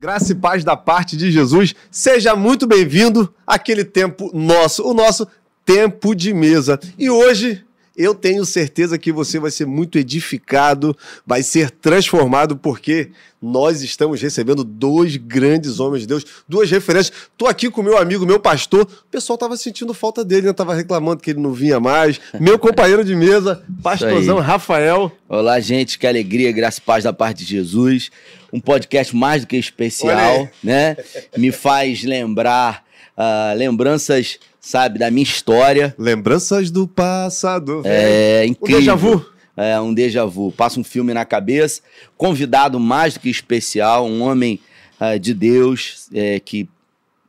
Graça e paz da parte de Jesus. Seja muito bem-vindo àquele tempo nosso, o nosso tempo de mesa. E hoje eu tenho certeza que você vai ser muito edificado, vai ser transformado, porque nós estamos recebendo dois grandes homens de Deus, duas referências. Estou aqui com meu amigo, meu pastor. O pessoal estava sentindo falta dele, né? Tava reclamando que ele não vinha mais. Meu companheiro de mesa, pastorzão Rafael. Olá, gente, que alegria, graça e paz da parte de Jesus. Um podcast mais do que especial, né? Me faz lembrar uh, lembranças sabe, da minha história. Lembranças do passado. É incrível. Um déjà vu. É, um déjà vu. Passa um filme na cabeça. Convidado mais do que especial, um homem uh, de Deus é, que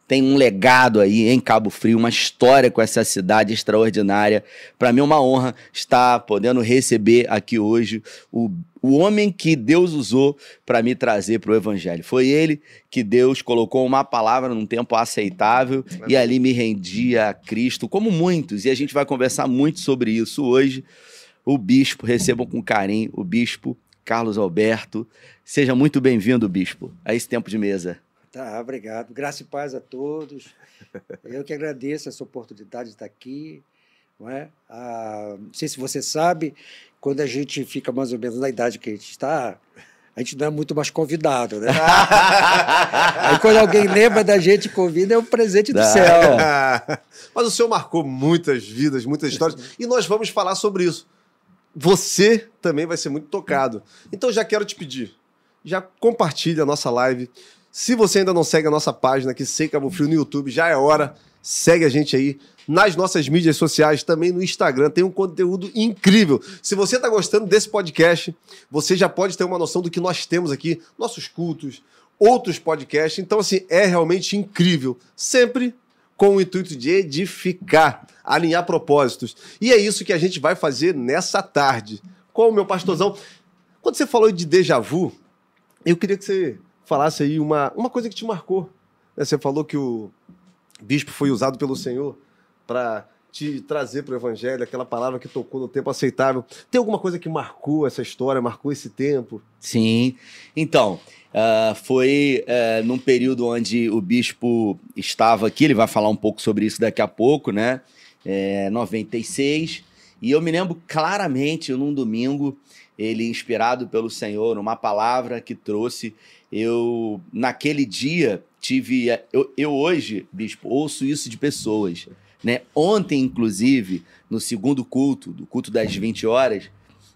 tem um legado aí em Cabo Frio, uma história com essa cidade extraordinária. Para mim é uma honra estar podendo receber aqui hoje o, o homem que Deus usou para me trazer para o Evangelho. Foi ele que Deus colocou uma palavra num tempo aceitável e ali me rendia a Cristo, como muitos, e a gente vai conversar muito sobre isso hoje. O bispo, recebam com carinho o bispo Carlos Alberto. Seja muito bem-vindo, bispo, a esse tempo de mesa. Tá, obrigado. Graça e paz a todos. Eu que agradeço essa oportunidade de estar aqui. Não, é? ah, não sei se você sabe, quando a gente fica mais ou menos na idade que a gente está, a gente não é muito mais convidado, né? Aí quando alguém lembra da gente e convida, é um presente do céu. Mas o senhor marcou muitas vidas, muitas histórias, e nós vamos falar sobre isso. Você também vai ser muito tocado. Então já quero te pedir, já compartilhe a nossa live, se você ainda não segue a nossa página aqui, Sei Cabo Frio, no YouTube, já é hora. Segue a gente aí nas nossas mídias sociais, também no Instagram. Tem um conteúdo incrível. Se você está gostando desse podcast, você já pode ter uma noção do que nós temos aqui, nossos cultos, outros podcasts. Então, assim, é realmente incrível. Sempre com o intuito de edificar, alinhar propósitos. E é isso que a gente vai fazer nessa tarde. Com o meu pastorzão. Quando você falou de déjà vu, eu queria que você falasse aí uma, uma coisa que te marcou. Né? Você falou que o bispo foi usado pelo Senhor para te trazer para o Evangelho, aquela palavra que tocou no tempo aceitável. Tem alguma coisa que marcou essa história, marcou esse tempo? Sim. Então, uh, foi uh, num período onde o bispo estava aqui, ele vai falar um pouco sobre isso daqui a pouco, né? É, 96. E eu me lembro claramente, num domingo, ele inspirado pelo Senhor, uma palavra que trouxe eu, naquele dia, tive. Eu, eu hoje, bispo, ouço isso de pessoas. Né? Ontem, inclusive, no segundo culto, do culto das 20 horas,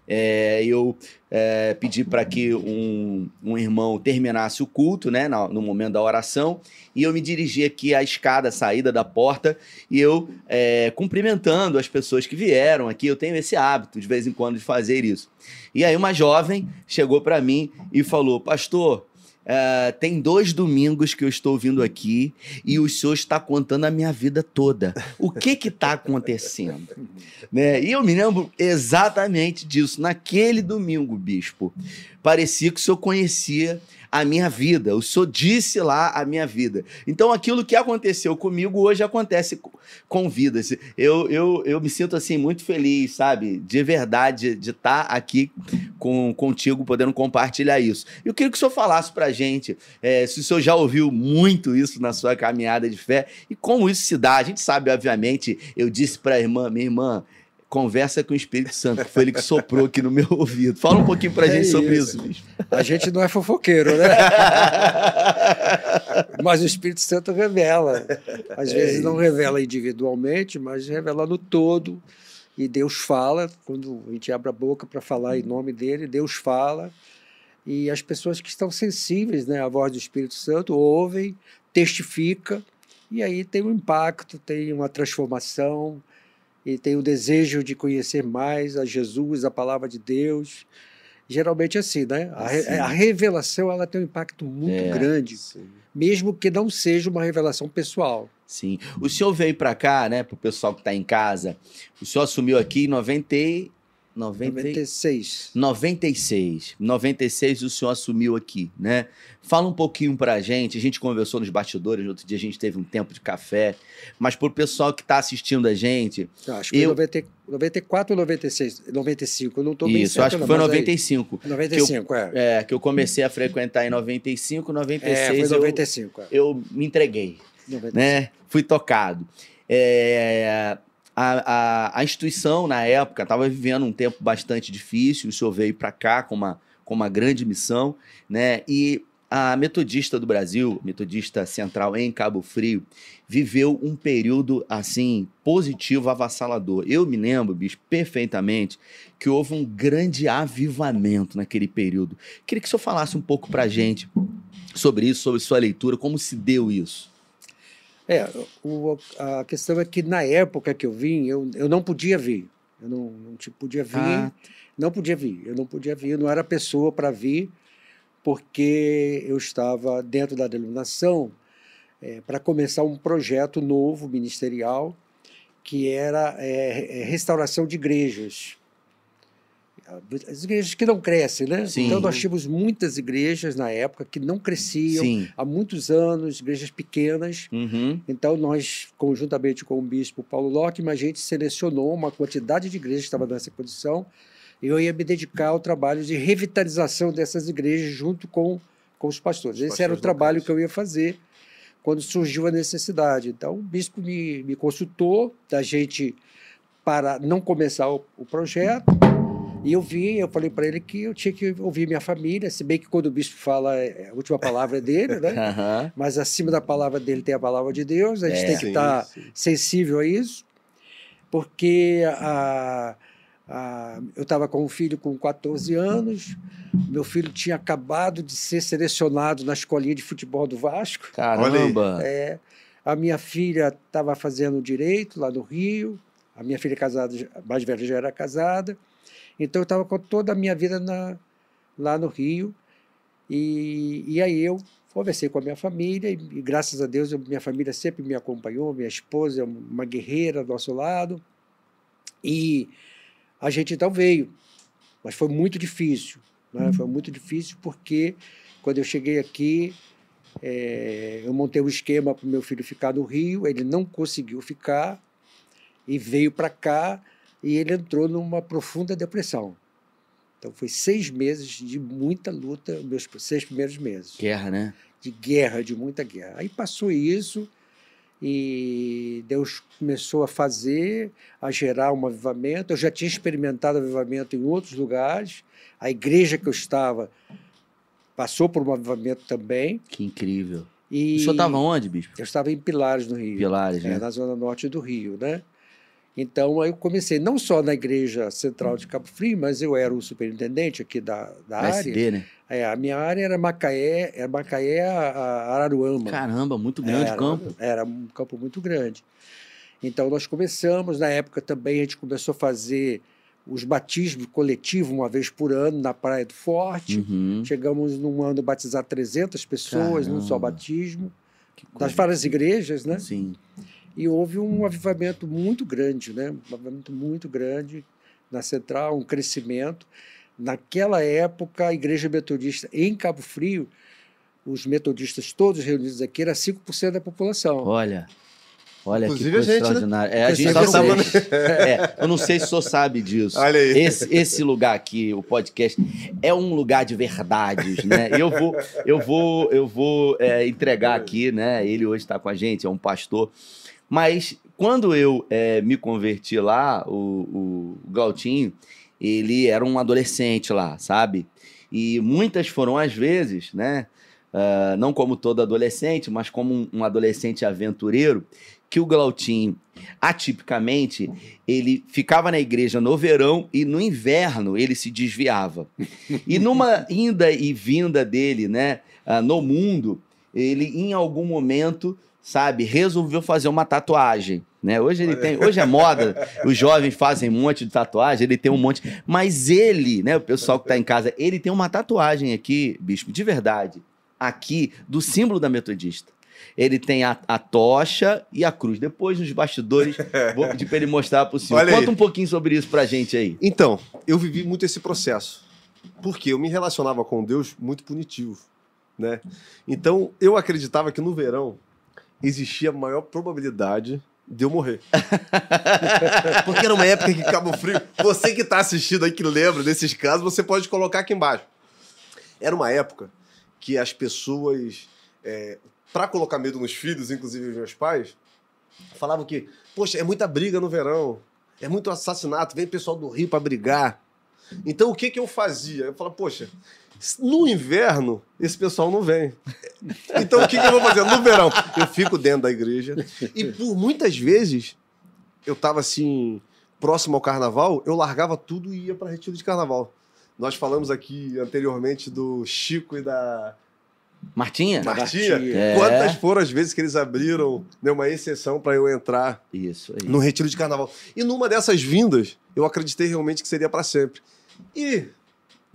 é, eu é, pedi para que um, um, irmão terminasse o culto, né, no, no, momento da oração, e eu me dirigi aqui à escada, à saída da porta, e eu é, cumprimentando as pessoas que vieram aqui. Eu tenho esse hábito de vez em quando de fazer isso. E aí uma jovem chegou para mim e falou: Pastor, Uh, tem dois domingos que eu estou vindo aqui e o senhor está contando a minha vida toda. O que que está acontecendo? né? E eu me lembro exatamente disso. Naquele domingo, bispo, parecia que o senhor conhecia a minha vida. O Senhor disse lá a minha vida. Então, aquilo que aconteceu comigo hoje acontece com vidas. Eu, eu, eu me sinto assim muito feliz, sabe? De verdade, de estar aqui com, contigo, podendo compartilhar isso. Eu queria que o Senhor falasse pra gente é, se o Senhor já ouviu muito isso na sua caminhada de fé e como isso se dá. A gente sabe, obviamente, eu disse pra irmã, minha irmã, conversa com o Espírito Santo, que foi ele que soprou aqui no meu ouvido. Fala um pouquinho pra é gente sobre isso. isso A gente não é fofoqueiro, né? mas o Espírito Santo revela. Às é vezes não revela individualmente, mas revela no todo. E Deus fala, quando a gente abre a boca para falar em nome dele, Deus fala. E as pessoas que estão sensíveis né, à voz do Espírito Santo ouvem, testifica, e aí tem um impacto, tem uma transformação, e tem o desejo de conhecer mais a Jesus, a palavra de Deus. Geralmente é assim, né? A, a revelação ela tem um impacto muito é, grande, sim. mesmo que não seja uma revelação pessoal. Sim. O senhor veio para cá, né, para o pessoal que está em casa. O senhor assumiu aqui em 90 90... 96. 96. 96 o senhor assumiu aqui, né? Fala um pouquinho pra gente. A gente conversou nos bastidores, outro dia a gente teve um tempo de café. Mas pro pessoal que tá assistindo a gente. Acho que Eu- foi 90, 94 ou 96? 95, eu não estou bem Isso, certo. acho que foi mas aí- 95. 95, é. É, que eu comecei a frequentar em 95, 96 É, foi eu, 95. é. eu me entreguei. 95. né? Fui tocado. É, a, a, a instituição, na época, estava vivendo um tempo bastante difícil. O senhor veio para cá com uma, com uma grande missão, né? E a Metodista do Brasil, Metodista Central em Cabo Frio, viveu um período assim positivo, avassalador. Eu me lembro, bicho, perfeitamente, que houve um grande avivamento naquele período. Queria que o senhor falasse um pouco para gente sobre isso, sobre sua leitura, como se deu isso. É, o- a questão é que na época que eu vim, eu, eu não podia vir. Eu não, não te- podia vir, Ah. não podia vir. Eu não podia vir, eu não era pessoa para vir, porque eu estava dentro da denominação para começar um projeto novo ministerial que era é, é, restauração de igrejas. As igrejas que não crescem, né? Sim. Então nós tínhamos muitas igrejas na época que não cresciam Sim. há muitos anos, igrejas pequenas. Uhum. Então, nós, conjuntamente com o bispo Paulo Lockman, a gente selecionou uma quantidade de igrejas que estava nessa condição e eu ia me dedicar ao trabalho de revitalização dessas igrejas junto com, com os pastores. Esse era o trabalho que eu ia fazer quando surgiu a necessidade. Então, o bispo me, me consultou da gente para não começar o, o projeto. E eu vi, eu falei para ele que eu tinha que ouvir minha família, se bem que quando o bispo fala, é- a última palavra é dele, né? Aham. mas acima da palavra dele tem a palavra de Deus, a gente É. tem que estar sim. sensível a isso, porque a, a- eu estava com um filho com 14 anos, meu filho tinha acabado de ser selecionado na escolinha de futebol do Vasco, Caramba. é, a minha filha estava fazendo direito lá no Rio, a minha filha casada, a mais velha já era casada, então eu estava com toda a minha vida na- lá no Rio, e, e aí eu conversei com a minha família, e, e graças a Deus eu- minha família sempre me acompanhou, minha esposa é uma guerreira do nosso lado, e a gente então veio, mas foi muito difícil, né? foi muito difícil porque quando eu cheguei aqui, é, eu montei um esquema para o meu filho ficar no Rio, ele não conseguiu ficar e veio para cá e ele entrou numa profunda depressão. Então foi seis meses de muita luta, meus seis primeiros meses Guerra, né? de guerra, de muita guerra. Aí passou isso e Deus começou a fazer, a gerar um avivamento. Eu já tinha experimentado avivamento em outros lugares. A igreja que eu estava passou por um avivamento também. Que incrível. E O senhor estava onde, bispo? Eu estava em Pilares, no Rio. Pilares, É, né? na zona norte do Rio, né? Então, aí eu comecei não só na igreja central de Cabo Frio, mas eu era o superintendente aqui da, da área. SD, né? É, a minha área era Macaé, era Macaé a, Araruama. Caramba, muito grande era, o campo. Era um campo muito grande. Então nós começamos, na época também a gente começou a fazer os batismos coletivos uma vez por ano na Praia do Forte. Uhum. Chegamos num ano a batizar 300 pessoas num só Caramba. batismo, das várias igrejas, né? Sim. E houve um avivamento muito grande, né? Um avivamento muito grande na Central, um crescimento. Naquela época, a Igreja Metodista em Cabo Frio, os metodistas todos reunidos aqui, era 5% da população. Olha. Olha Inclusive que coisa a gente, né? extraordinária. É, a gente tá no gente. É, eu não sei se o senhor sabe disso. Olha aí. Esse, esse lugar aqui, o podcast, é um lugar de verdades, né? Eu vou, eu vou, eu vou é, entregar aqui, né? Ele hoje está com a gente, é um pastor. Mas quando eu é, me converti lá, o, o Glautinho, ele era um adolescente lá, sabe? E muitas foram as vezes, né? ah, não como todo adolescente, mas como um, adolescente aventureiro, que o Glautinho, atipicamente, ele ficava na igreja no verão e no inverno ele se desviava. E numa inda e vinda dele, né, ah, no mundo, ele em algum momento, sabe, resolveu fazer uma tatuagem. Né? Hoje ele tem, hoje é moda, os jovens fazem um monte de tatuagem, ele tem um monte, mas ele, né, o pessoal que está em casa, ele tem uma tatuagem aqui, bispo, de verdade, aqui do símbolo da metodista. ele tem a, a tocha e a cruz. Depois, nos bastidores, vou pedir para ele mostrar para o senhor. Conta um pouquinho sobre isso pra gente aí. Então, eu vivi muito esse processo. Porque eu me relacionava com Deus muito punitivo, né? Então, eu acreditava que no verão existia maior probabilidade de eu morrer. Porque era uma época que Cabo Frio. Você que está assistindo aí, que lembra desses casos, você pode colocar aqui embaixo. Era uma época que as pessoas, para colocar medo nos filhos, inclusive meus pais, falavam que, poxa, é muita briga no verão, é muito assassinato, vem pessoal do Rio para brigar. Então o que, que eu fazia? Eu falava, poxa, no inverno, esse pessoal não vem. Então o que, que eu vou fazer? No verão, eu fico dentro da igreja. E por muitas vezes, eu estava assim, próximo ao carnaval, eu largava tudo e ia para retiro de carnaval. Nós falamos aqui anteriormente do Chico e da Martinha? Martinha. É. Quantas foram as vezes que eles abriram né, uma exceção para eu entrar Isso aí. no retiro de carnaval? E numa dessas vindas, eu acreditei realmente que seria para sempre. E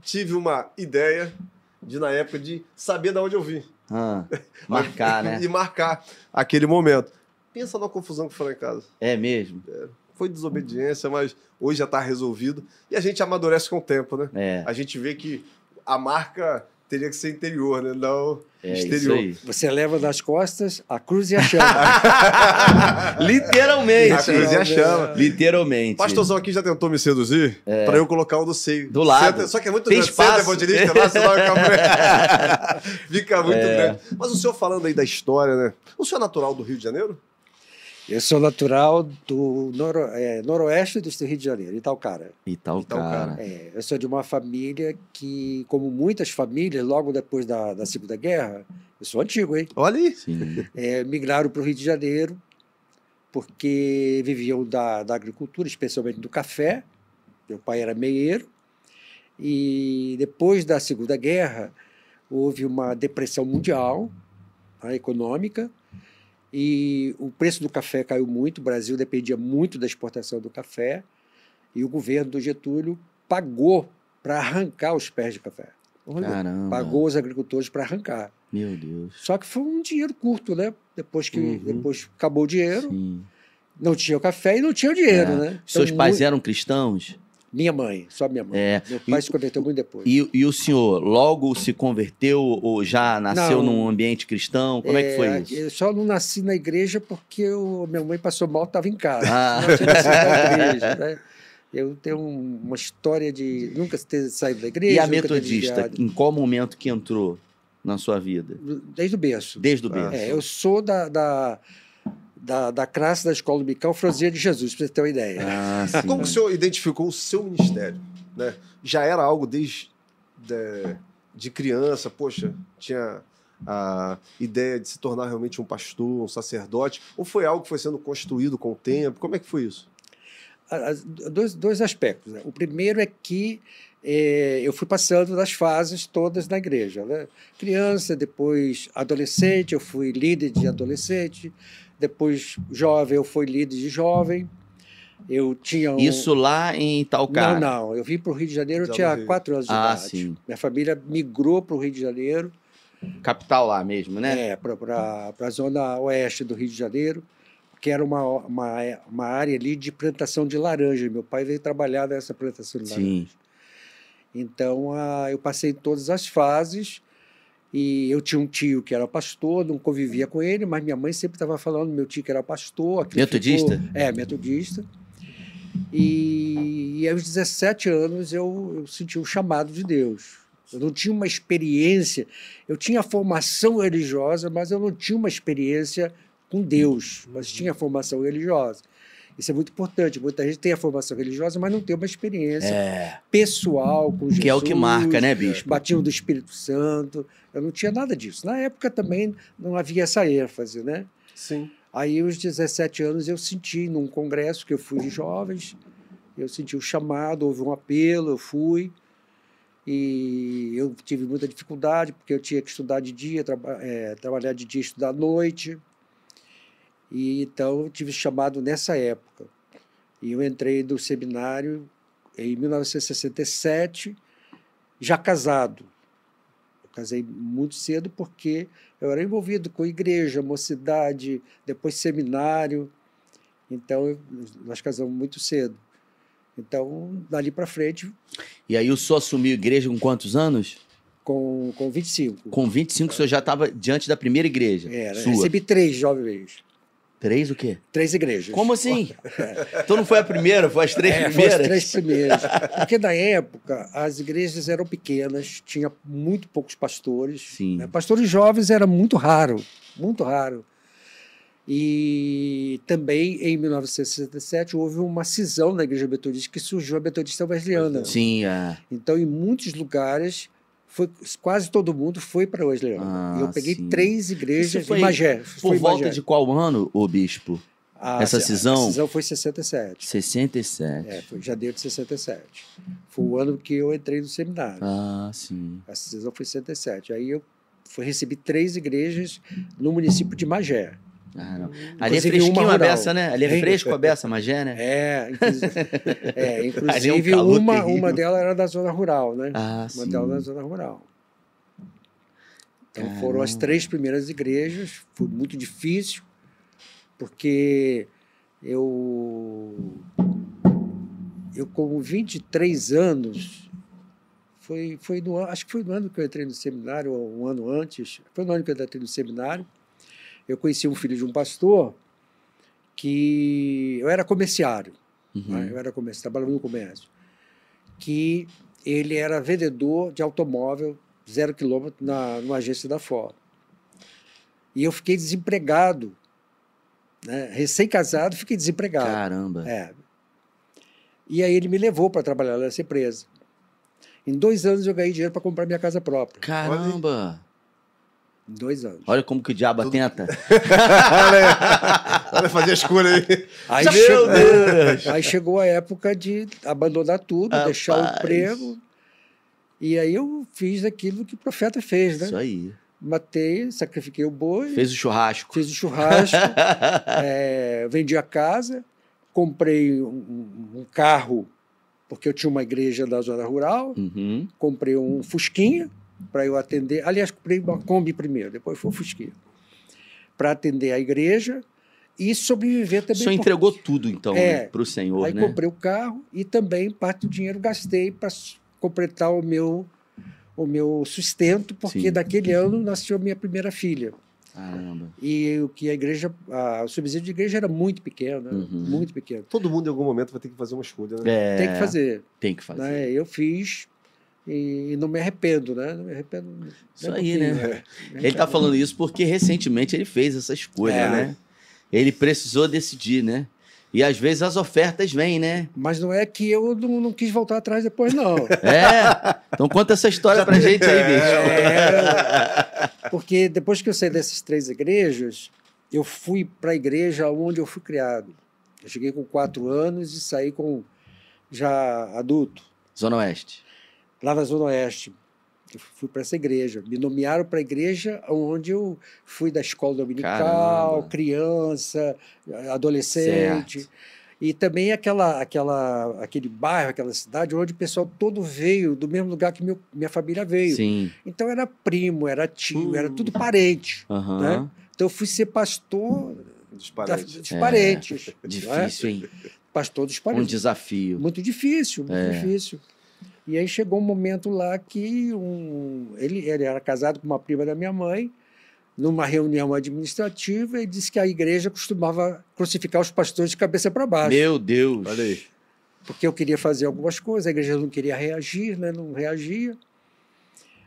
tive uma ideia de, na época, de saber de onde eu vim. Ah, marcar, né? E marcar aquele momento. Pensa na confusão que foi lá em casa. É mesmo? Foi desobediência, mas hoje já está resolvido. E a gente amadurece com o tempo, né? É, A gente vê que a marca teria que ser interior, né? Não é isso exterior. aí. Você leva nas costas a cruz e a chama. Literalmente. A cruz e a chama. Literalmente. Pastorzão aqui já tentou me seduzir para eu colocar o do seio. É. Do lado. Senta- Só que é muito Tem grande. espaço. Senta, evangelista, lá, você vai ficar... Fica muito É. grande. Mas o senhor falando aí da história, né? O senhor é natural do Rio de Janeiro? Eu sou natural do noro, é, noroeste do Rio de Janeiro, Itaucara. E tal, Itaúcara. cara. É, eu sou de uma família que, como muitas famílias, logo depois da, da Segunda Guerra, eu sou antigo, hein? Olha aí. Sim. É, migraram para o Rio de Janeiro porque viviam da, da agricultura, especialmente do café. Meu pai era meieiro. E depois da Segunda Guerra, houve uma depressão mundial tá, econômica e o preço do café caiu muito. O Brasil dependia muito da exportação do café e o governo do Getúlio pagou para arrancar os pés de café. Caramba. Pagou os agricultores para arrancar. Meu Deus. Só que foi um dinheiro curto, né? Depois que Uhum. depois acabou o dinheiro, Sim. não tinha o café e não tinha o dinheiro, É. né? Seus Então, pais mu- eram cristãos? Minha mãe, só minha mãe. É. Meu pai E- se converteu muito depois. E, e o senhor logo se converteu ou já nasceu Não. num ambiente cristão? Como é, que foi isso? Eu só não nasci na igreja porque eu- minha mãe passou mal, estava em casa. Ah. Tinha nascido na igreja, né? Eu tenho um- uma história de nunca ter saído da igreja. E a metodista, em qual momento que entrou na sua vida? Desde o berço. Desde o berço. É, eu sou da, da, da, da classe da Escola Dominical Franzinha de Jesus, para você ter uma ideia. Ah, sim. Como o senhor identificou o seu ministério? Né? Já era algo desde de, de criança, poxa, tinha a ideia de se tornar realmente um pastor, um sacerdote, ou foi algo que foi sendo construído com o tempo? Como é que foi isso? As- dois, dois aspectos. né? O primeiro é que eh, eu fui passando das fases todas na igreja. Né? Criança, depois adolescente, eu fui líder de adolescente, depois jovem, eu fui líder de jovem. Eu tinha um... Isso lá em Talcar. Não, não. Eu vim para o Rio de Janeiro, eu tinha quatro anos de Ah, idade. sim. Minha família migrou para o Rio de Janeiro, Capital lá mesmo, né? é, para a zona oeste do Rio de Janeiro, que era uma, uma, uma área ali de plantação de laranja. Meu pai veio trabalhar nessa plantação de laranja. Sim. Então, ah, eu passei todas as fases e eu tinha um tio que era pastor, não convivia com ele, mas minha mãe sempre estava falando meu tio que era pastor. Metodista? ficou- é, metodista. E, e aos 17 anos eu, eu senti o chamado de Deus. Eu não tinha uma experiência, eu tinha formação religiosa, mas eu não tinha uma experiência com Deus, mas tinha formação religiosa. Isso é muito importante. Muita gente tem a formação religiosa, mas não tem uma experiência É. pessoal com Jesus. Que é o que marca, né, bispo? Batismo do Espírito Santo. Eu não tinha nada disso. Na época também não havia essa ênfase, né? Sim. Aí, aos 17 anos, eu senti num congresso que eu fui de jovens, eu senti o chamado, houve um apelo, eu fui. E eu tive muita dificuldade, porque eu tinha que estudar de dia, traba eh, trabalhar de dia e estudar à noite. E então eu tive chamado nessa época. E eu entrei no seminário em 1967, já casado. Eu casei muito cedo porque eu era envolvido com igreja, mocidade, depois seminário. Então, eu- nós casamos muito cedo. Então, dali para frente, E aí o senhor assumiu a igreja com quantos anos? com, com 25. Com 25, o senhor já estava diante da primeira igreja. Era, sua. recebi três jovens. Três o quê? Três igrejas. Como assim? então não foi a primeira, foi as três É, primeiras? as três primeiras. Porque na época as igrejas eram pequenas, tinha muito poucos pastores. Sim. né? Pastores jovens era muito raro, muito raro. E também em 1967 houve uma cisão na igreja metodista que surgiu a metodista wesleyana. Sim, é. Então em muitos lugares foi quase todo mundo foi para wesleyana. Ah, e eu peguei sim. três igrejas foi em Magé. Por volta Magé. de qual ano, ô bispo? A- essa cisão? A cisão foi em 67. 67. É, foi em janeiro de 67. Foi o ano que eu entrei no seminário. Ah, sim. A cisão foi em 67. Aí eu fui, recebi três igrejas no município de Magé. Ah, não. Ali é Inclusive, fresquinho uma a beça, né? Ali é Hein? fresco a beça, Magé, né? É, inclusive, é, Ali é um inclusive uma, terrível. uma delas era da zona rural, né? Ah, uma sim. delas na zona rural. Então foram as três primeiras igrejas. Foi muito difícil, porque eu, eu com 23 anos, foi, foi no, acho que foi no ano que eu entrei no seminário, ou um ano antes, foi no ano que eu entrei no seminário, eu conheci um filho de um pastor que eu era comerciário Uhum. né? eu era comerciante, trabalhava no comércio, que ele era vendedor de automóvel zero quilômetro na, numa agência da Ford. E eu fiquei desempregado, né? recém-casado, fiquei desempregado. Caramba. É. E aí ele me levou para trabalhar nessa empresa. Em dois anos eu ganhei dinheiro para comprar minha casa própria. Caramba. Dois anos. Olha como que o diabo atenta. olha, olha fazer a escolha aí. Aí, Meu chegou, Deus! aí chegou a época de abandonar tudo, deixar o Rapaz. emprego. E aí eu fiz aquilo que o profeta fez, né? Isso aí. Matei, sacrifiquei o boi, Fez o churrasco. fiz o churrasco, é, vendi a casa, comprei um, um- um carro, porque eu tinha uma igreja da zona rural, Uhum. comprei um Fusquinha para eu atender. Aliás, comprei uma Kombi primeiro, depois foi o Fusquinha. Para atender a igreja e sobreviver O também. senhor por- entregou tudo, então, É. né, para o senhor, Aí né? comprei o carro e também parte do dinheiro gastei para completar o meu o meu sustento, porque Sim. naquele ano nasceu a minha primeira filha. Caramba. E o que a igreja, a, o subsídio de igreja era muito pequeno, né? Uhum. muito pequeno. Todo mundo em algum momento vai ter que fazer uma escolha, né? É, Tem que fazer, Tem que fazer. né? Eu fiz e não me arrependo, né? Não me arrependo. Isso aí, né? Me Ele está arrependo. falando isso porque recentemente ele fez essa escolha, É. né? Ele precisou decidir, né? E às vezes as ofertas vêm, né? Mas não é que eu não, não quis voltar atrás depois, não. É. Então conta essa história pra gente aí, bicho. É, porque depois que eu saí dessas três igrejas, eu fui para a igreja onde eu fui criado. Eu cheguei com quatro anos e saí com já adulto, Zona Oeste. Lá na Zona Oeste. Eu fui para essa igreja. Me nomearam para a igreja onde eu fui da escola dominical, Caramba. criança, adolescente. Certo. E também aquela, aquela, aquele bairro, aquela cidade onde o pessoal todo veio do mesmo lugar que meu, minha família veio. Sim. Então era primo, era tio, Hum. era tudo parente. Aham. Né? Então eu fui ser pastor Dos da, parentes. dos É, parentes. é? Difícil, hein? Pastor dos Um parentes. desafio. Muito difícil, muito É. difícil. E aí chegou um momento lá que um, ele, ele era casado com uma prima da minha mãe, numa reunião administrativa, e disse que a igreja costumava crucificar os pastores de cabeça para baixo. Meu Deus. Olha aí. porque eu queria fazer algumas coisas, a igreja não queria reagir, né? não reagia.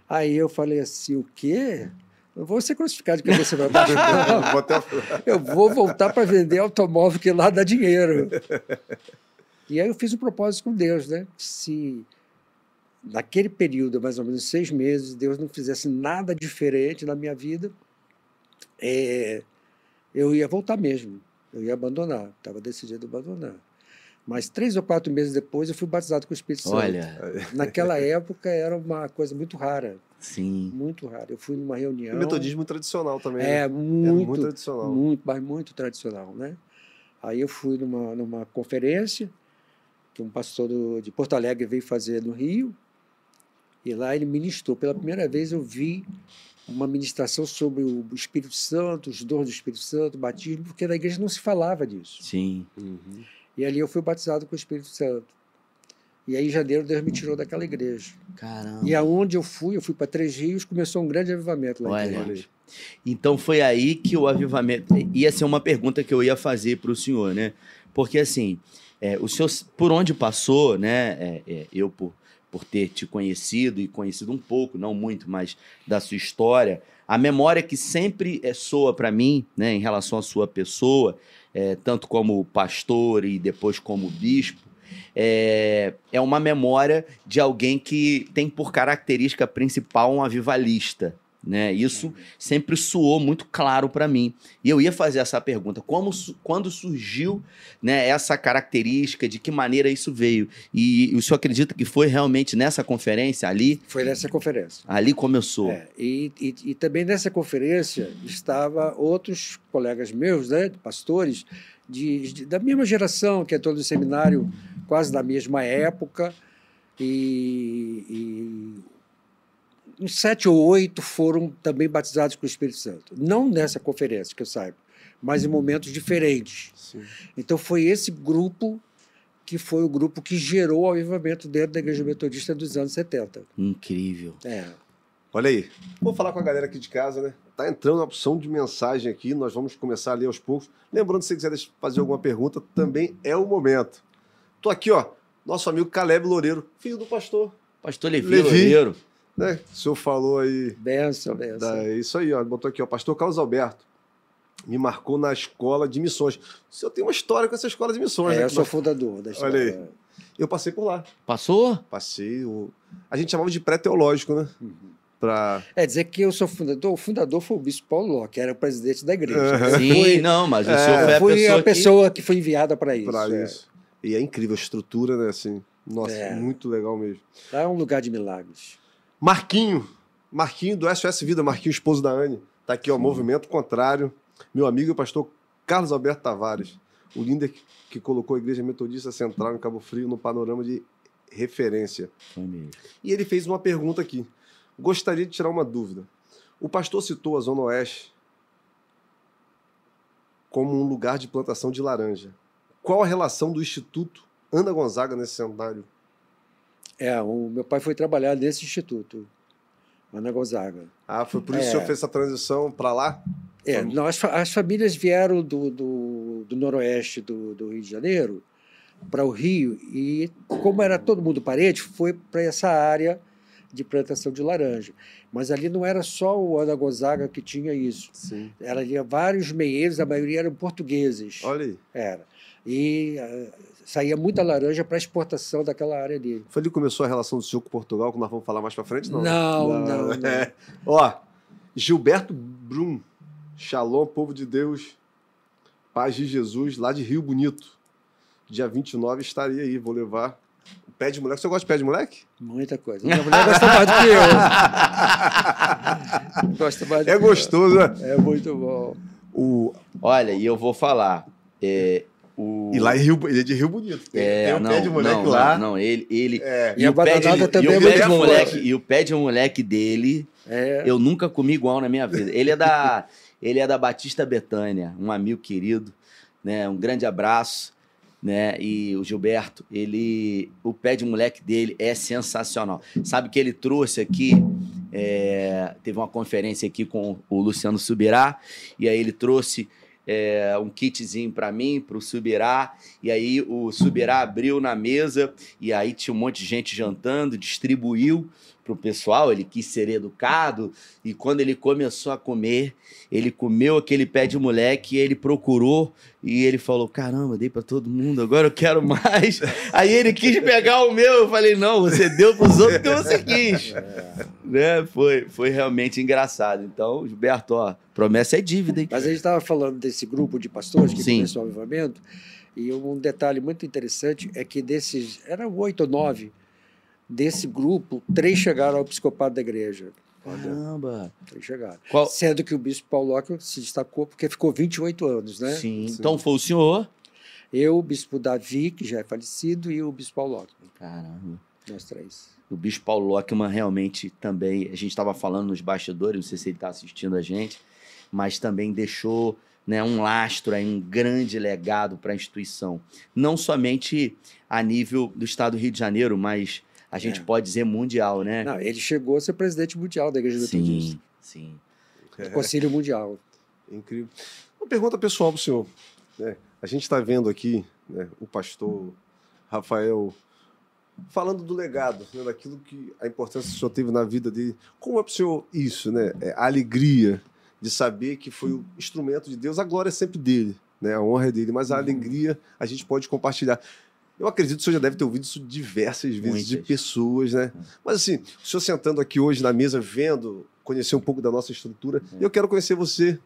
Aí eu falei assim, o quê? Eu vou ser crucificado de cabeça para baixo. até... Eu vou voltar para vender automóvel, que lá dá dinheiro. E aí eu fiz um propósito com Deus, né? Se naquele período, mais ou menos seis meses, Deus não fizesse nada diferente na minha vida, é, eu ia voltar mesmo. Eu ia abandonar. Estava decidido a abandonar. Mas três ou quatro meses depois, eu fui batizado com o Espírito Santo. Olha, Naquela época era uma coisa muito rara, sim. muito rara. Eu fui numa reunião. O metodismo tradicional também. É, né? muito, é muito tradicional. muito, mas muito tradicional, né? Aí eu fui numa, numa conferência que um pastor do- de Porto Alegre veio fazer no Rio E lá ele ministrou. Pela primeira vez eu vi uma ministração sobre o Espírito Santo, os dons do Espírito Santo, o batismo, porque na igreja não se falava disso. Sim. Uhum. E ali eu fui batizado com o Espírito Santo. E aí, em janeiro, Deus me tirou daquela igreja. Caramba. E aonde eu fui, eu fui para Três Rios, começou um grande avivamento lá em Olha. Três Rios. Então foi aí que o avivamento. Ia ser uma pergunta que eu ia fazer para o senhor, né? Porque assim, é, o senhor, por onde passou, né? é, é, eu, por, por ter te conhecido e conhecido um pouco, não muito, mas da sua história, a memória que sempre é, soa para mim, né, em relação à sua pessoa, é, tanto como pastor e depois como bispo, é, é uma memória de alguém que tem por característica principal um avivalista. Né? Isso sempre soou muito claro para mim. E eu ia fazer essa pergunta: como, quando surgiu né, essa característica, de que maneira isso veio? E o senhor acredita que foi realmente nessa conferência ali? Foi nessa conferência. Ali começou. É, e, e, e também nessa conferência estava outros colegas meus, né, pastores, de, de- da mesma geração, que entrou no seminário quase da mesma época, e, e uns sete ou oito foram também batizados com o Espírito Santo. Não nessa conferência, que eu saiba, mas em momentos diferentes. Sim. Então foi esse grupo que foi o grupo que gerou o avivamento dentro da Igreja Metodista dos anos 70. Incrível. É. Olha aí. Vou falar com a galera aqui de casa, né? Tá entrando a opção de mensagem aqui, nós vamos começar a ler aos poucos. Lembrando, se você quiser fazer alguma pergunta, também é o momento. Tô aqui, ó, nosso amigo Caleb Loureiro, filho do pastor, Pastor Levi, Levi. Loureiro. Né? O senhor falou aí, Benção, benção. da, é isso aí, ó, botou aqui, ó, pastor Carlos Alberto. Me marcou na escola de missões. O senhor tem uma história com essa escola de missões, É, né? eu que sou nós- fundador da história. Olha aí. Eu passei por lá. Passou? Passei. O... A gente chamava de pré-teológico, né? Uhum. Pra... É dizer que eu sou fundador. O fundador foi o bispo Paulo Ló, que era o presidente da igreja. Sim, fui, não, mas o É, senhor foi eu a fui pessoa, a pessoa que foi enviada para isso. pra é. isso. E é incrível a estrutura, né? Assim, nossa, É. muito legal mesmo. Lá é um lugar de milagres. Marquinho, Marquinho do SOS Vida, Marquinho, esposo da Anne. Tá aqui, ó, movimento contrário. Meu amigo e pastor Carlos Alberto Tavares, o líder que- colocou a Igreja Metodista Central em Cabo Frio no panorama de referência. E ele fez uma pergunta aqui. Gostaria de tirar uma dúvida. O pastor citou a Zona Oeste como um lugar de plantação de laranja. Qual a relação do Instituto Ana Gonzaga nesse cenário? É, o meu pai foi trabalhar nesse instituto, Ana Gonzaga. Ah, foi por isso que É. o senhor fez essa transição para lá? É, Vamos. não, as, as famílias vieram do, do, do noroeste do, do Rio de Janeiro para o Rio e, como era todo mundo parente, foi para essa área de plantação de laranja. Mas ali não era só o Ana Gonzaga que tinha isso. Sim. Era ali vários meieiros, a maioria eram portugueses. Olha aí. Era. E eh, saía muita laranja para exportação daquela área ali. Foi ali que começou a relação do senhor com Portugal, que nós vamos falar mais para frente? Não, Não, não, não. É. Ó, Gilberto Brum, Shalom, povo de Deus, paz de Jesus, lá de Rio Bonito. Dia 29 estaria aí, vou levar o pé de moleque. Você gosta de pé de moleque? Muita coisa. Minha mulher gosta mais do que eu. gosta mais do É que eu. gostoso, né? É muito bom. O... Olha, e eu vou falar. é. E lá em Rio, ele é de Rio Bonito. Tem, É, tem um não, pé de moleque não, lá. Não, não, ele. ele É. E a o pé de- e é o pé de forte. moleque E o pé de moleque dele, É. eu nunca comi igual na minha vida. Ele é da, ele é da Batista Betânia, um amigo querido, né? Um grande abraço, né? E o Gilberto, ele, o pé de moleque dele é sensacional. Sabe que ele trouxe aqui, é, teve uma conferência aqui com o Luciano Subirá, e aí ele trouxe é, um kitzinho para mim, para o Subirá, e aí o Subirá abriu na mesa, e aí tinha um monte de gente jantando, distribuiu pro pessoal, ele quis ser educado, e quando ele começou a comer, ele comeu aquele pé de moleque, e ele procurou, e ele falou, caramba, dei para todo mundo, agora eu quero mais. Aí ele quis pegar o meu, eu falei, não, você deu pros outros porque você quis. né? Foi, foi realmente engraçado. Então, Gilberto, ó, promessa é dívida, hein? Mas a gente estava falando desse grupo de pastores que Sim. começou o avivamento, e um detalhe muito interessante é que desses, eram oito ou nove, desse grupo, três chegaram ao episcopado da igreja. Caramba. Três chegaram. Qual... Sendo que o bispo Paulo Locke se destacou porque ficou 28 anos, né? Sim. Sim. Então foi o senhor. Eu, o bispo Davi, que já é falecido, e o bispo Paulo Locke. Caramba. Nós três. O Bispo Paulo Lockman realmente também, a gente estava falando nos bastidores, não sei se ele está assistindo a gente, mas também deixou né, um lastro, aí, um grande legado para a instituição. Não somente a nível do estado do Rio de Janeiro, mas a gente É. pode dizer mundial, né? Não, ele chegou a ser presidente mundial da Igreja Metodista. sim, sim. do Concílio Mundial. Incrível. Uma pergunta pessoal para o senhor. né? A gente está vendo aqui né, o pastor Rafael falando do legado, né, daquilo que a importância que o senhor teve na vida dele. Como é para o senhor isso, né? É, a alegria de saber que foi o instrumento de Deus, a glória é sempre dele, né? a honra é dele, mas a alegria a gente pode compartilhar. Eu acredito que o senhor já deve ter ouvido isso diversas vezes de Muitas. pessoas, né? Mas assim, o senhor sentando aqui hoje na mesa, vendo, conhecer um pouco da nossa estrutura, eu quero conhecer você,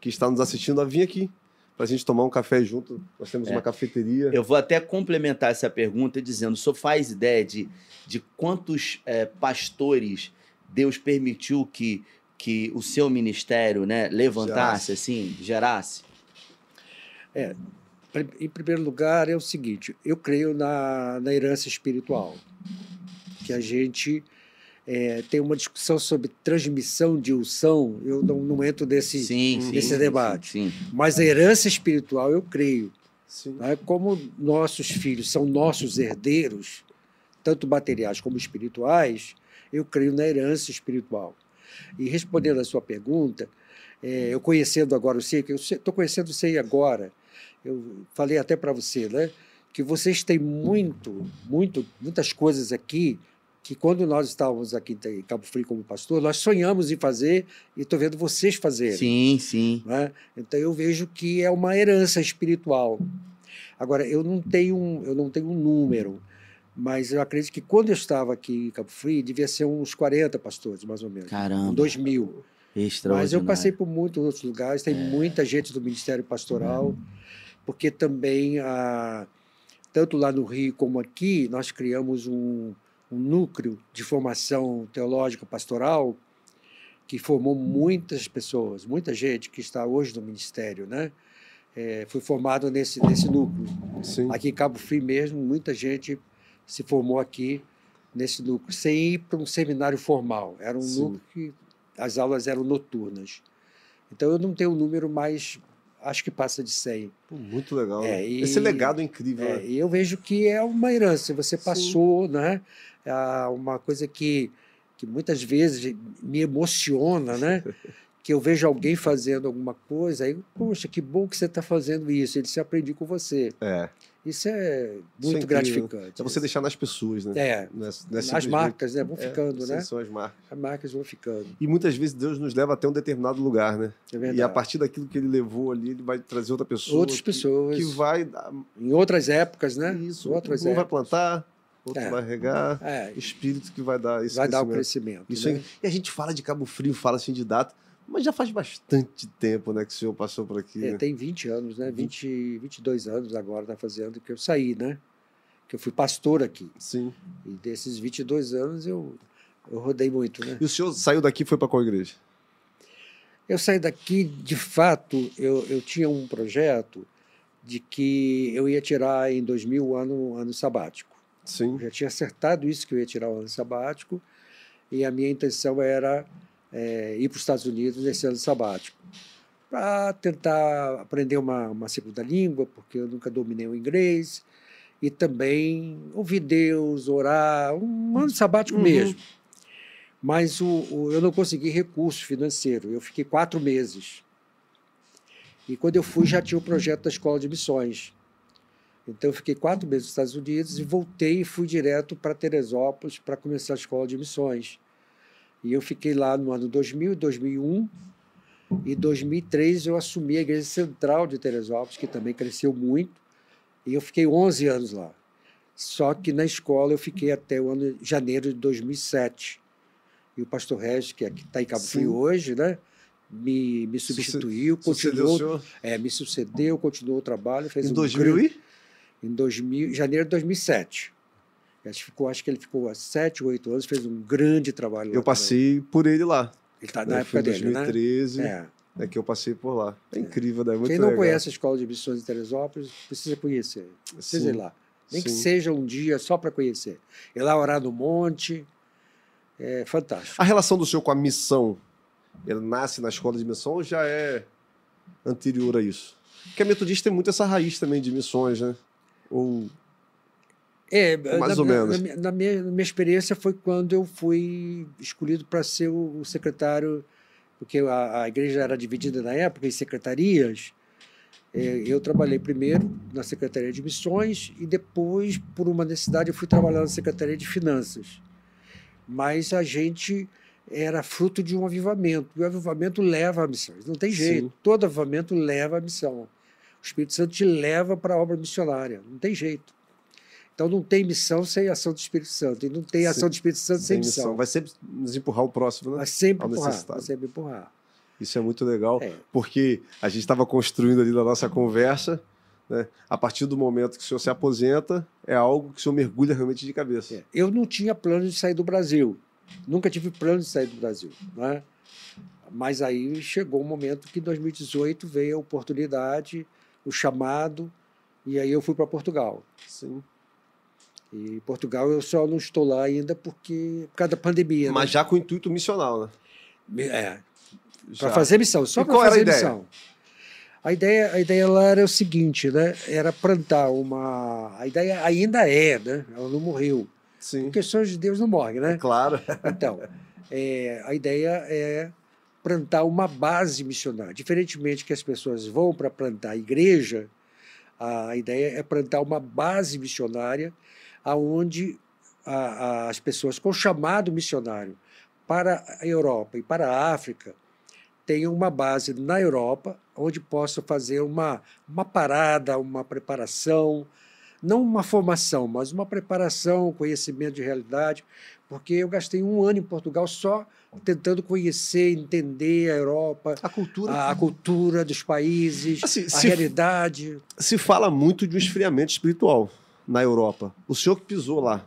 que está nos assistindo, a vir aqui para a gente tomar um café junto. Nós temos É. uma cafeteria. Eu vou até complementar essa pergunta dizendo: o senhor faz ideia de, de quantos eh, pastores Deus permitiu que, que o seu ministério né, levantasse, assim, gerasse? Pri- Em primeiro lugar, é o seguinte: eu creio na, na herança espiritual. Que a gente eh, tem uma discussão sobre transmissão de unção, eu não, não entro nesse. sim, sim. nesse sim, debate. Sim, Mas a herança espiritual eu creio. Sim. né? Como nossos filhos são nossos herdeiros, tanto materiais como espirituais, eu creio na herança espiritual. E respondendo à sua pergunta, eh, eu conhecendo agora o SEI, que eu estou conhecendo o SEI agora, eu falei até para você, né, que vocês têm muito, muito, muitas coisas aqui que quando nós estávamos aqui em Cabo Frio como pastor, nós sonhamos em fazer e estou vendo vocês fazerem sim, sim. né? Então eu vejo que é uma herança espiritual. Agora eu não tenho um, eu não tenho um número, mas eu acredito que quando eu estava aqui em Cabo Frio devia ser uns 40 pastores mais ou menos, Caramba. um 2 mil. Extraordinário. Mas eu passei por muitos outros lugares, tem muita gente do Ministério Pastoral, porque também a tanto lá no Rio como aqui nós criamos um, um núcleo de formação teológica pastoral que formou muitas pessoas, muita gente que está hoje no ministério, né? É, foi formado nesse nesse núcleo. Sim. Aqui em Cabo Frio mesmo, muita gente se formou aqui nesse núcleo, sem ir para um seminário formal. Era um Sim. núcleo que as aulas eram noturnas. Então eu não tenho um número mais, acho que passa de 100. Pô, muito legal. né? É, e- Esse legado é incrível. É, né? e eu vejo que é uma herança, você Sim. passou, né? Ah, uma coisa que, que muitas vezes me emociona, né? que eu vejo alguém fazendo alguma coisa, aí, poxa, que bom que você está fazendo isso, ele se aprendi com você. É. Isso é Isso é muito incrível. gratificante. É você deixar nas pessoas, né? É, Não é- não é as marcas né, vão É, ficando, né? São as marcas. As marcas vão ficando. E muitas vezes Deus nos leva até um determinado lugar, né? É verdade. E a partir daquilo que ele levou ali, ele vai trazer outra pessoa. Outras que- pessoas, Que vai em outras épocas, né? isso. Outras um vai épocas. plantar, outro É. vai regar. É, Espírito que vai dar esse vai dar o crescimento. crescimento. Isso né? aí. E a gente fala de Cabo Frio, fala assim de data, mas já faz bastante tempo, né, que o senhor passou por aqui. É, né? tem 20 anos, né? 20, 22 anos agora está fazendo que eu saí, né? Que eu fui pastor aqui. Sim. E desses 22 anos eu, eu rodei muito, né? E o senhor saiu daqui e foi para qual igreja? Eu saí daqui, de fato, eu, eu tinha um projeto de que eu ia tirar em 2000 o ano, ano sabático. Sim. Eu já tinha acertado isso, que eu ia tirar o ano sabático, e a minha intenção era é, ir para os Estados Unidos nesse ano sabático, para tentar aprender uma, uma segunda língua, porque eu nunca dominei o inglês, e também ouvir Deus, orar, um ano sabático Uhum. mesmo. Mas o, o- eu não consegui recurso financeiro, eu fiquei quatro meses. E quando eu fui, já tinha o projeto da Escola de Missões. Então, eu fiquei quatro meses nos Estados Unidos e voltei e fui direto para Teresópolis para começar a escola de missões. E eu fiquei lá no ano 2000, 2001 e 2003 eu assumi a Igreja Central de Teresópolis, que também cresceu muito, e eu fiquei 11 anos lá. Só que na escola eu fiquei até o ano de janeiro de 2007. E o pastor Regis, que está em Cabo. Frio hoje, né, me, me substituiu, continuou, é, me sucedeu, continuou o trabalho, fez em um 2000 grande- em 2000, janeiro de 2007. Acho, que ficou, acho que ele ficou há sete, oito anos, fez um grande trabalho lá Eu passei por ele lá. também. Ele está na época dele, 2013, né? é. É. que eu passei por lá. É incrível, né? Muito Quem não legal. conhece a Escola de Missões de Teresópolis, precisa conhecer. Precisa Sim. ir lá. Nem que Sim. seja um dia só para conhecer. Ir lá orar no monte, é fantástico. A relação do senhor com a missão, ele nasce na escola de missão ou já é anterior a isso? Porque a metodista tem muito essa raiz também de missões, né? Ou É, Mais na, ou menos. Na, minha- na minha, na minha experiência foi quando eu fui escolhido para ser o, o secretário, porque a, a igreja era dividida na época em secretarias. É, eu trabalhei primeiro na Secretaria de Missões e depois, por uma necessidade, eu fui trabalhar na Secretaria de Finanças. Mas a gente era fruto de um avivamento. E o avivamento leva a missões. Não tem jeito. Sim. Todo avivamento leva a missão. O Espírito Santo te leva para a obra missionária. Não tem jeito. Então não tem missão sem ação do Espírito Santo. E não tem ação do Espírito Santo sem tem missão. Vai sempre nos empurrar o próximo, né? Vai sempre ao empurrar. Vai sempre empurrar. Isso é muito legal, É. porque a gente estava construindo ali na nossa conversa, né? A partir do momento que o senhor se aposenta, é algo que o senhor mergulha realmente de cabeça. É. Eu não tinha plano de sair do Brasil. Nunca tive plano de sair do Brasil. Né? Mas aí chegou um momento que em 2018 veio a oportunidade, o chamado, e aí eu fui para Portugal. Sim. E Portugal eu só não estou lá ainda porque por causa da pandemia. Mas já com intuito missional, né? né? É, para fazer missão, só para a fazer ideia? missão. A ideia, a ideia lá era o seguinte, né? Era plantar uma. A ideia ainda é, né? Ela não morreu. Sim. Questões de Deus não morrem, né? Claro. Então, é, a ideia é plantar uma base missionária. Diferentemente que as pessoas vão para plantar a igreja, a ideia é plantar uma base missionária aonde a- a- as pessoas com chamado missionário para a Europa e para a África tenham uma base na Europa onde possam fazer uma, uma parada, uma preparação, não uma formação, mas uma preparação, conhecimento de realidade, porque eu gastei um ano em Portugal só tentando conhecer, entender a Europa, A cultura. a, a cultura dos países, Assim, a se- realidade. Se fala muito de um esfriamento espiritual na Europa. O senhor que pisou lá,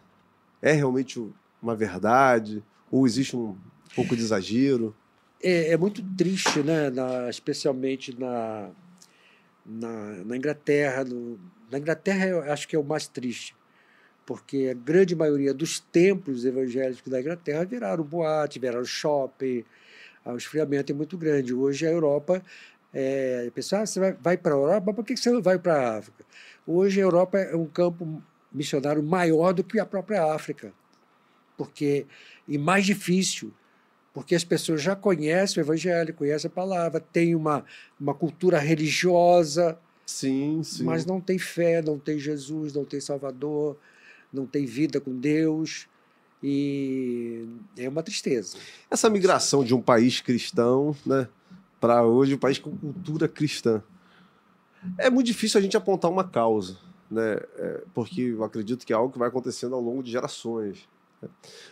é realmente uma verdade? Ou existe um pouco de exagero? É, é muito triste, né? Na- especialmente na, na, na Inglaterra. no- na Inglaterra, eu acho que é o mais triste, porque a grande maioria dos templos evangélicos da Inglaterra viraram boate, viraram shopping. O esfriamento é muito grande. Hoje a Europa. É, pessoal, ah, você vai, vai para a Europa, mas por que você não vai para a África? Hoje a Europa é um campo missionário maior do que a própria África, porque e mais difícil, porque as pessoas já conhecem o Evangelho, conhecem a palavra, têm uma, uma cultura religiosa, Sim, sim. mas não tem fé, não tem Jesus, não tem Salvador, não tem vida com Deus. E é uma tristeza. Essa migração de um país cristão, né, para hoje um país com cultura cristã. É muito difícil a gente apontar uma causa, né, é, porque eu acredito que é algo que vai acontecendo ao longo de gerações. né.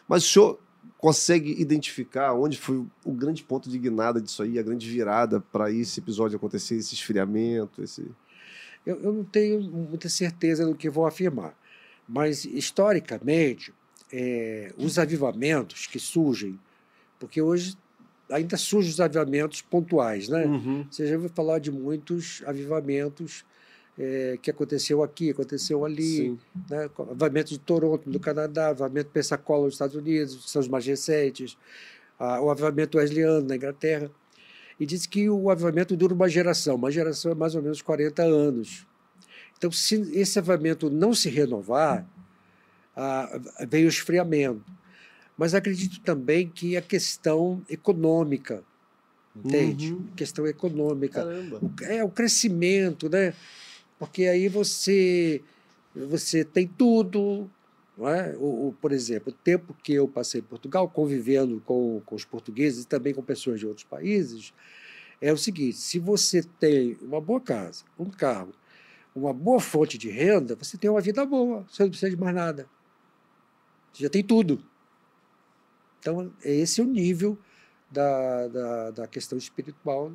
Mas o senhor consegue identificar onde foi o grande ponto de guinada disso aí, a grande virada para esse episódio acontecer, esse esfriamento, esse... Eu, eu não tenho muita certeza do que vou afirmar, mas historicamente, é, os avivamentos que surgem, porque hoje ainda surgem os avivamentos pontuais, né? Uhum. Você já ouviu falar de muitos avivamentos é, que aconteceu aqui, aconteceu ali, né? avivamento de Toronto, no Canadá, avivamento de Pensacola, nos Estados Unidos, são os mais recentes, o avivamento wesleyano na Inglaterra. E diz que o avivamento dura uma geração, uma geração é mais ou menos 40 anos. Então, se esse avivamento não se renovar, ah, vem o esfriamento. Mas acredito também que a questão econômica, entende? Uhum. Questão econômica. Caramba. O- é o crescimento, né? Porque aí você você tem tudo, não é? O, o- por exemplo, o tempo que eu passei em Portugal convivendo com, com os portugueses e também com pessoas de outros países é o seguinte: se você tem uma boa casa, um carro, uma boa fonte de renda, você tem uma vida boa, você não precisa de mais nada. Você já tem tudo. Então, esse é o nível da, da, da questão espiritual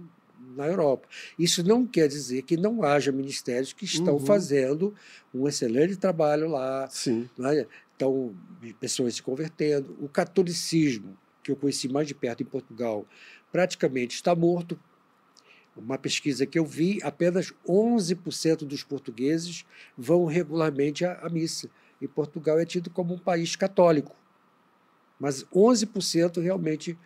na Europa. Isso não quer dizer que não haja ministérios que estão Uhum. fazendo um excelente trabalho lá, Sim. não é? então pessoas se convertendo. O catolicismo, que eu conheci mais de perto em Portugal, praticamente está morto. Uma pesquisa que eu vi, apenas 11% dos portugueses vão regularmente à, à missa. E Portugal é tido como um país católico. Mas 11% realmente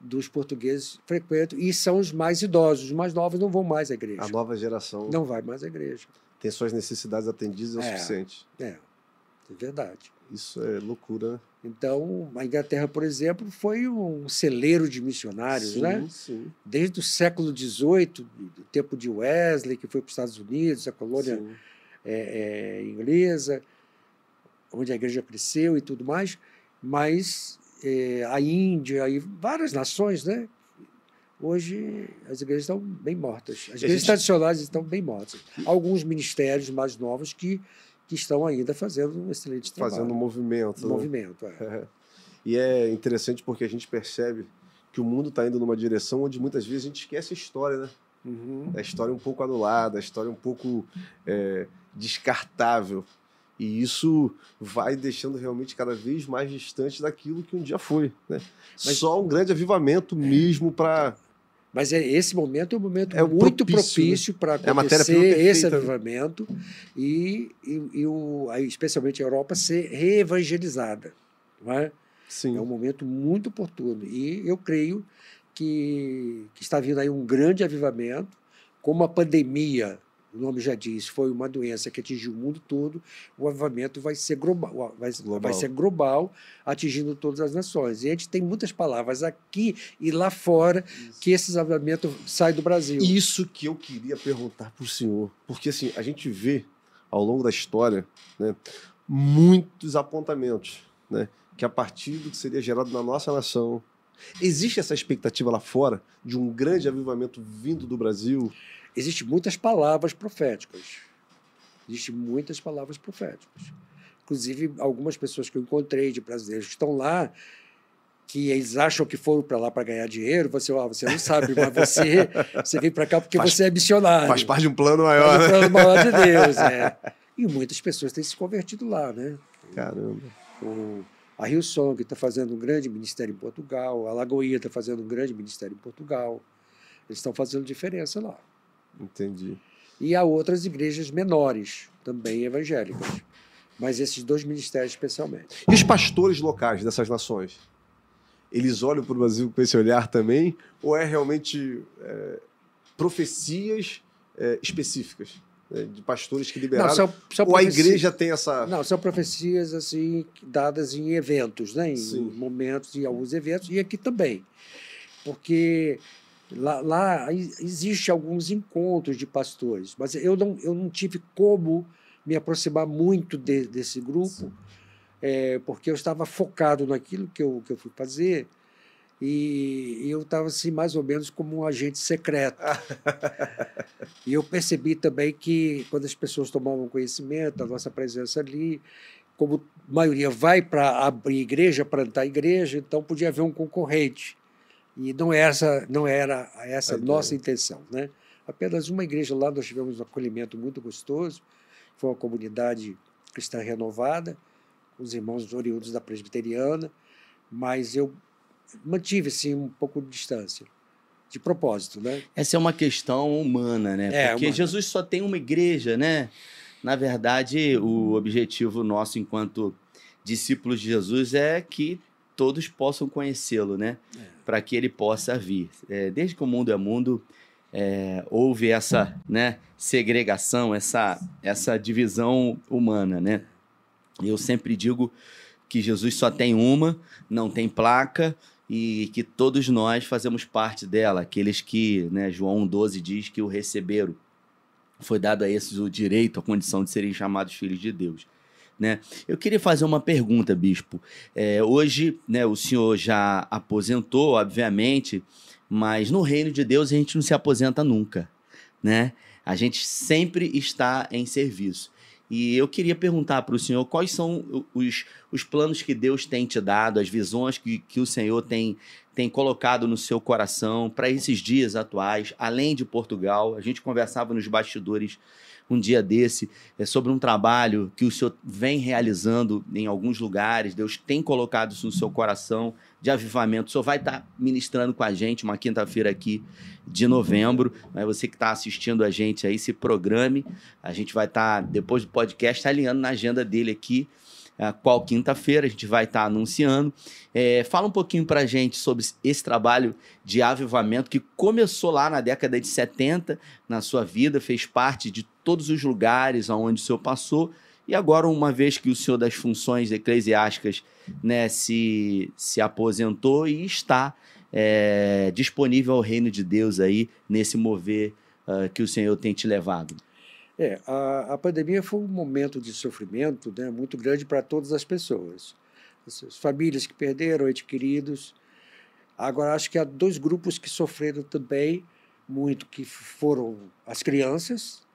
dos portugueses frequentam e são os mais idosos. Os mais novos não vão mais à igreja. A nova geração Não vai mais à igreja. tem suas necessidades atendidas é o suficiente. É, é verdade. Isso é loucura, né? Então, a Inglaterra, por exemplo, foi um celeiro de missionários, sim, né? Sim, Desde o século XVIII, do tempo de Wesley, que foi para os Estados Unidos, a colônia é, é, inglesa, onde a igreja cresceu e tudo mais, mas é, a Índia e várias nações, né? Hoje as igrejas estão bem mortas. As igrejas gente- tradicionais estão bem mortas. Alguns ministérios mais novos que, que estão ainda fazendo um excelente trabalho. Fazendo um movimento. Um né? movimento. é. E é interessante porque a gente percebe que o mundo está indo numa direção onde muitas vezes a gente esquece a história, né? Uhum. A história é um pouco anulada, a história é um pouco é, descartável. E isso vai deixando realmente cada vez mais distante daquilo que um dia foi. Né? Mas- Só um grande avivamento mesmo para. Mas é, esse momento é um momento É muito propício, propício, para É acontecer esse perfeita, né? avivamento e, e, e o, especialmente a Europa ser reevangelizada. Não é? Sim. é um momento muito oportuno. E eu creio que, que está vindo aí um grande avivamento, como a pandemia, o nome já diz, foi uma doença que atingiu o mundo todo, o avivamento vai ser global, vai, Global. vai ser global, atingindo todas as nações. E a gente tem muitas palavras aqui e lá fora que esses avivamentos saem do Brasil. Isso que eu queria perguntar para o senhor. Porque assim, a gente vê ao longo da história né, muitos apontamentos né, que a partir do que seria gerado na nossa nação. Existe essa expectativa lá fora de um grande avivamento vindo do Brasil? Existem muitas palavras proféticas. Existem muitas palavras proféticas. Inclusive, algumas pessoas que eu encontrei de brasileiros que estão lá, que eles acham que foram para lá para ganhar dinheiro, você, ah, você não sabe, mas você, você veio para cá porque Faz- você é missionário. Faz parte de um plano Faz maior, o né? plano maior de Deus. É. E muitas pessoas têm se convertido lá, né? Caramba. O, a Rio Song está fazendo um grande ministério em Portugal, a Lagoinha está fazendo um grande ministério em Portugal. Eles estão fazendo diferença lá. Entendi. E há outras igrejas menores, também evangélicas. Mas esses dois ministérios especialmente. E os pastores locais dessas nações? Eles olham para o Brasil com esse olhar também? Ou é realmente é, profecias é, específicas né, de pastores que liberaram? Não, são, são ou a igreja tem essa. Não, são profecias assim dadas em eventos, né? em Sim. momentos, em alguns eventos, e aqui também. Porque lá, lá existe alguns encontros de pastores, mas eu não, eu não tive como me aproximar muito de- desse grupo, é, porque eu estava focado naquilo que eu, que eu fui fazer, e, e eu estava assim, mais ou menos como um agente secreto. e eu percebi também que quando as pessoas tomavam conhecimento da nossa presença ali, como a maioria vai para abrir igreja, plantar igreja, então podia haver um concorrente. E não, é essa, não era essa A nossa intenção. Né? Apenas uma igreja lá, nós tivemos um acolhimento muito gostoso, foi uma comunidade cristã renovada, com os irmãos oriundos da presbiteriana, mas eu mantive assim, um pouco de distância, de propósito. Né? Essa é uma questão humana, né? É, Porque humana. Jesus só tem uma igreja, né? Na verdade, o objetivo nosso enquanto discípulos de Jesus é que todos possam conhecê-lo, né? É. Para que ele possa vir. É, desde que o mundo é mundo, é, houve essa né, segregação, essa, essa divisão humana, né? Eu sempre digo que Jesus só tem uma, não tem placa, e que todos nós fazemos parte dela, aqueles que, né, João 12 diz que o receberam. Foi dado a esses o direito, a condição de serem chamados filhos de Deus. Né? Eu queria fazer uma pergunta, bispo. É, hoje, né, o senhor já aposentou, obviamente, mas no reino de Deus a gente não se aposenta nunca, né? A gente sempre está em serviço. E eu queria perguntar para o senhor quais são os, os planos que Deus tem te dado, as visões que, que o Senhor tem tem colocado no seu coração para esses dias atuais, além de Portugal. A gente conversava nos bastidores um dia desse é, sobre um trabalho que o senhor vem realizando em alguns lugares. Deus tem colocado isso no seu coração de avivamento. O senhor vai estar ministrando com a gente uma quinta-feira aqui de novembro. Né? Você que está assistindo a gente aí, se programe. A gente vai estar, depois do podcast, alinhando na agenda dele aqui qual quinta-feira a gente vai estar anunciando. É, fala um pouquinho para a gente sobre esse trabalho de avivamento que começou lá na década de 70 na sua vida, fez parte de todos os lugares aonde o senhor passou. E agora, uma vez que o senhor das funções eclesiásticas né, se, se aposentou e está é, disponível ao reino de Deus aí, nesse mover uh, que o Senhor tem te levado. É, a, a pandemia foi um momento de sofrimento né, muito grande para todas as pessoas. As famílias que perderam entes queridos. Agora, acho que há dois grupos que sofreram também muito, que foram as crianças.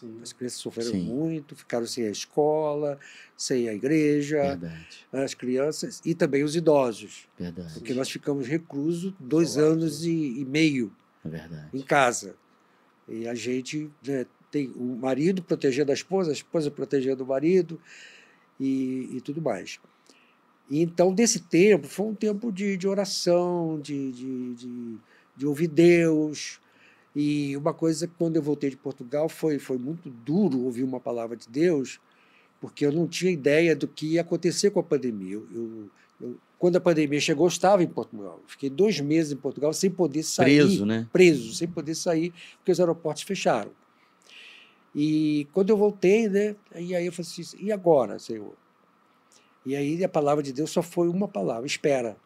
Sim. As crianças sofreram Sim. muito, ficaram sem a escola, sem a igreja. Verdade. As crianças e também os idosos. Verdade. Porque nós ficamos reclusos dois anos e, e meio é em casa. E a gente né, tem o marido protegendo a esposa, a esposa protegendo o marido e, e tudo mais. E então, desse tempo, foi um tempo de, de oração, de, de, de, de ouvir Deus. E uma coisa, quando eu voltei de Portugal, foi, foi muito duro ouvir uma palavra de Deus, porque eu não tinha ideia do que ia acontecer com a pandemia. Eu, eu, eu, quando a pandemia chegou, eu estava em Portugal. Fiquei dois meses em Portugal sem poder sair. Preso, né? Preso, sem poder sair, porque os aeroportos fecharam. E quando eu voltei, né, e aí eu falei assim, e agora, Senhor? E aí a palavra de Deus só foi uma palavra, espera.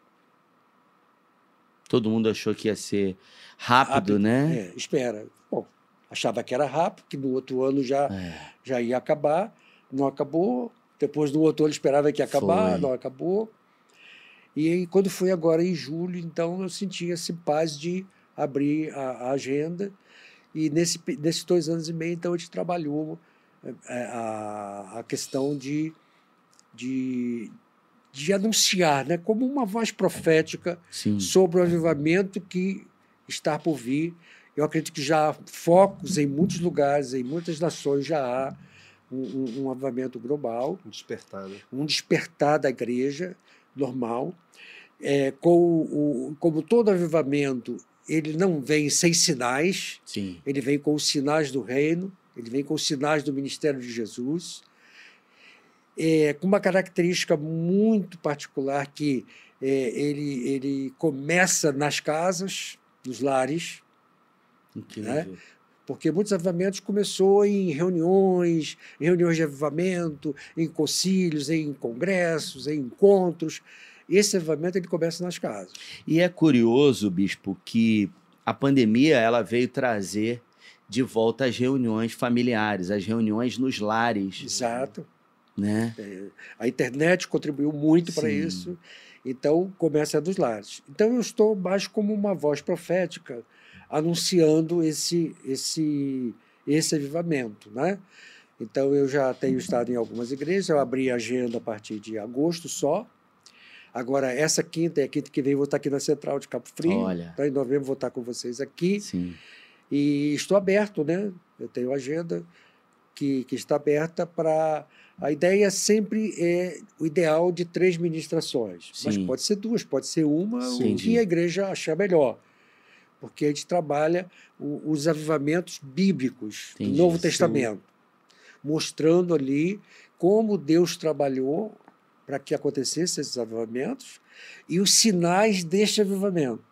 Todo mundo achou que ia ser rápido, rápido né? É, espera. Bom, achava que era rápido, que no outro ano já, é. já ia acabar, não acabou. Depois do outro ano esperava que ia acabar, foi. não acabou. E aí, quando foi agora em julho, então eu senti esse paz de abrir a, a agenda e nesse, nesses dois anos e meio, então, a gente trabalhou é, a, a questão de, de, de anunciar, né, como uma voz profética Sim. sobre o avivamento que está por vir. Eu acredito que já há focos em muitos lugares, em muitas nações, já há um, um, um avivamento global. Um despertar. Né? Um despertar da igreja normal. É, com o, como todo avivamento, ele não vem sem sinais, Sim. ele vem com os sinais do reino, ele vem com os sinais do ministério de Jesus, é, com uma característica muito particular que é, ele, ele começa nas casas, nos lares, né? porque muitos avivamentos começou em reuniões, em reuniões de avivamento, em concílios, em congressos, em encontros, esse avivamento ele começa nas casas. E é curioso, bispo, que a pandemia ela veio trazer de volta as reuniões familiares, as reuniões nos lares. Exato. Né? É, a internet contribuiu muito para isso. Então, começa dos lares. Então, eu estou mais como uma voz profética, anunciando esse, esse, esse avivamento. Né? Então, eu já tenho estado em algumas igrejas, eu abri a agenda a partir de agosto só, Agora, essa quinta é a quinta que vem, vou estar aqui na Central de Cabo Frio. Olha. Então, em novembro, vou estar com vocês aqui. Sim. E estou aberto, né? Eu tenho agenda que, que está aberta para. A ideia sempre é o ideal de três ministrações. Sim. Mas pode ser duas, pode ser uma, Sim. o que a igreja achar melhor. Porque a gente trabalha o, os avivamentos bíblicos Entendi. do Novo Testamento, mostrando ali como Deus trabalhou para que acontecessem esses avivamentos e os sinais deste avivamento.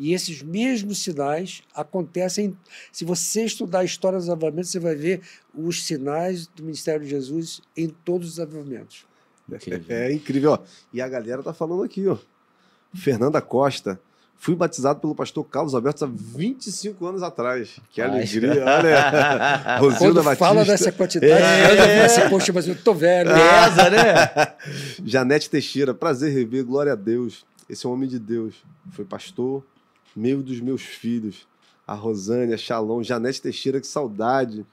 E esses mesmos sinais acontecem. Se você estudar a história dos avivamentos, você vai ver os sinais do ministério de Jesus em todos os avivamentos. É, é incrível. Ó. E a galera tá falando aqui, ó. Fernanda Costa Fui batizado pelo pastor Carlos Alberto há 25 anos atrás. Que Ai, alegria, olha. Rosilda Quando Batista. fala dessa quantidade, é. Assim, poxa, mas eu tô velho. Pesa, né? Janete Teixeira, prazer rever, glória a Deus. Esse é um homem de Deus. Foi pastor, meio dos meus filhos. A Rosânia, Shalom, Janete Teixeira, que saudade.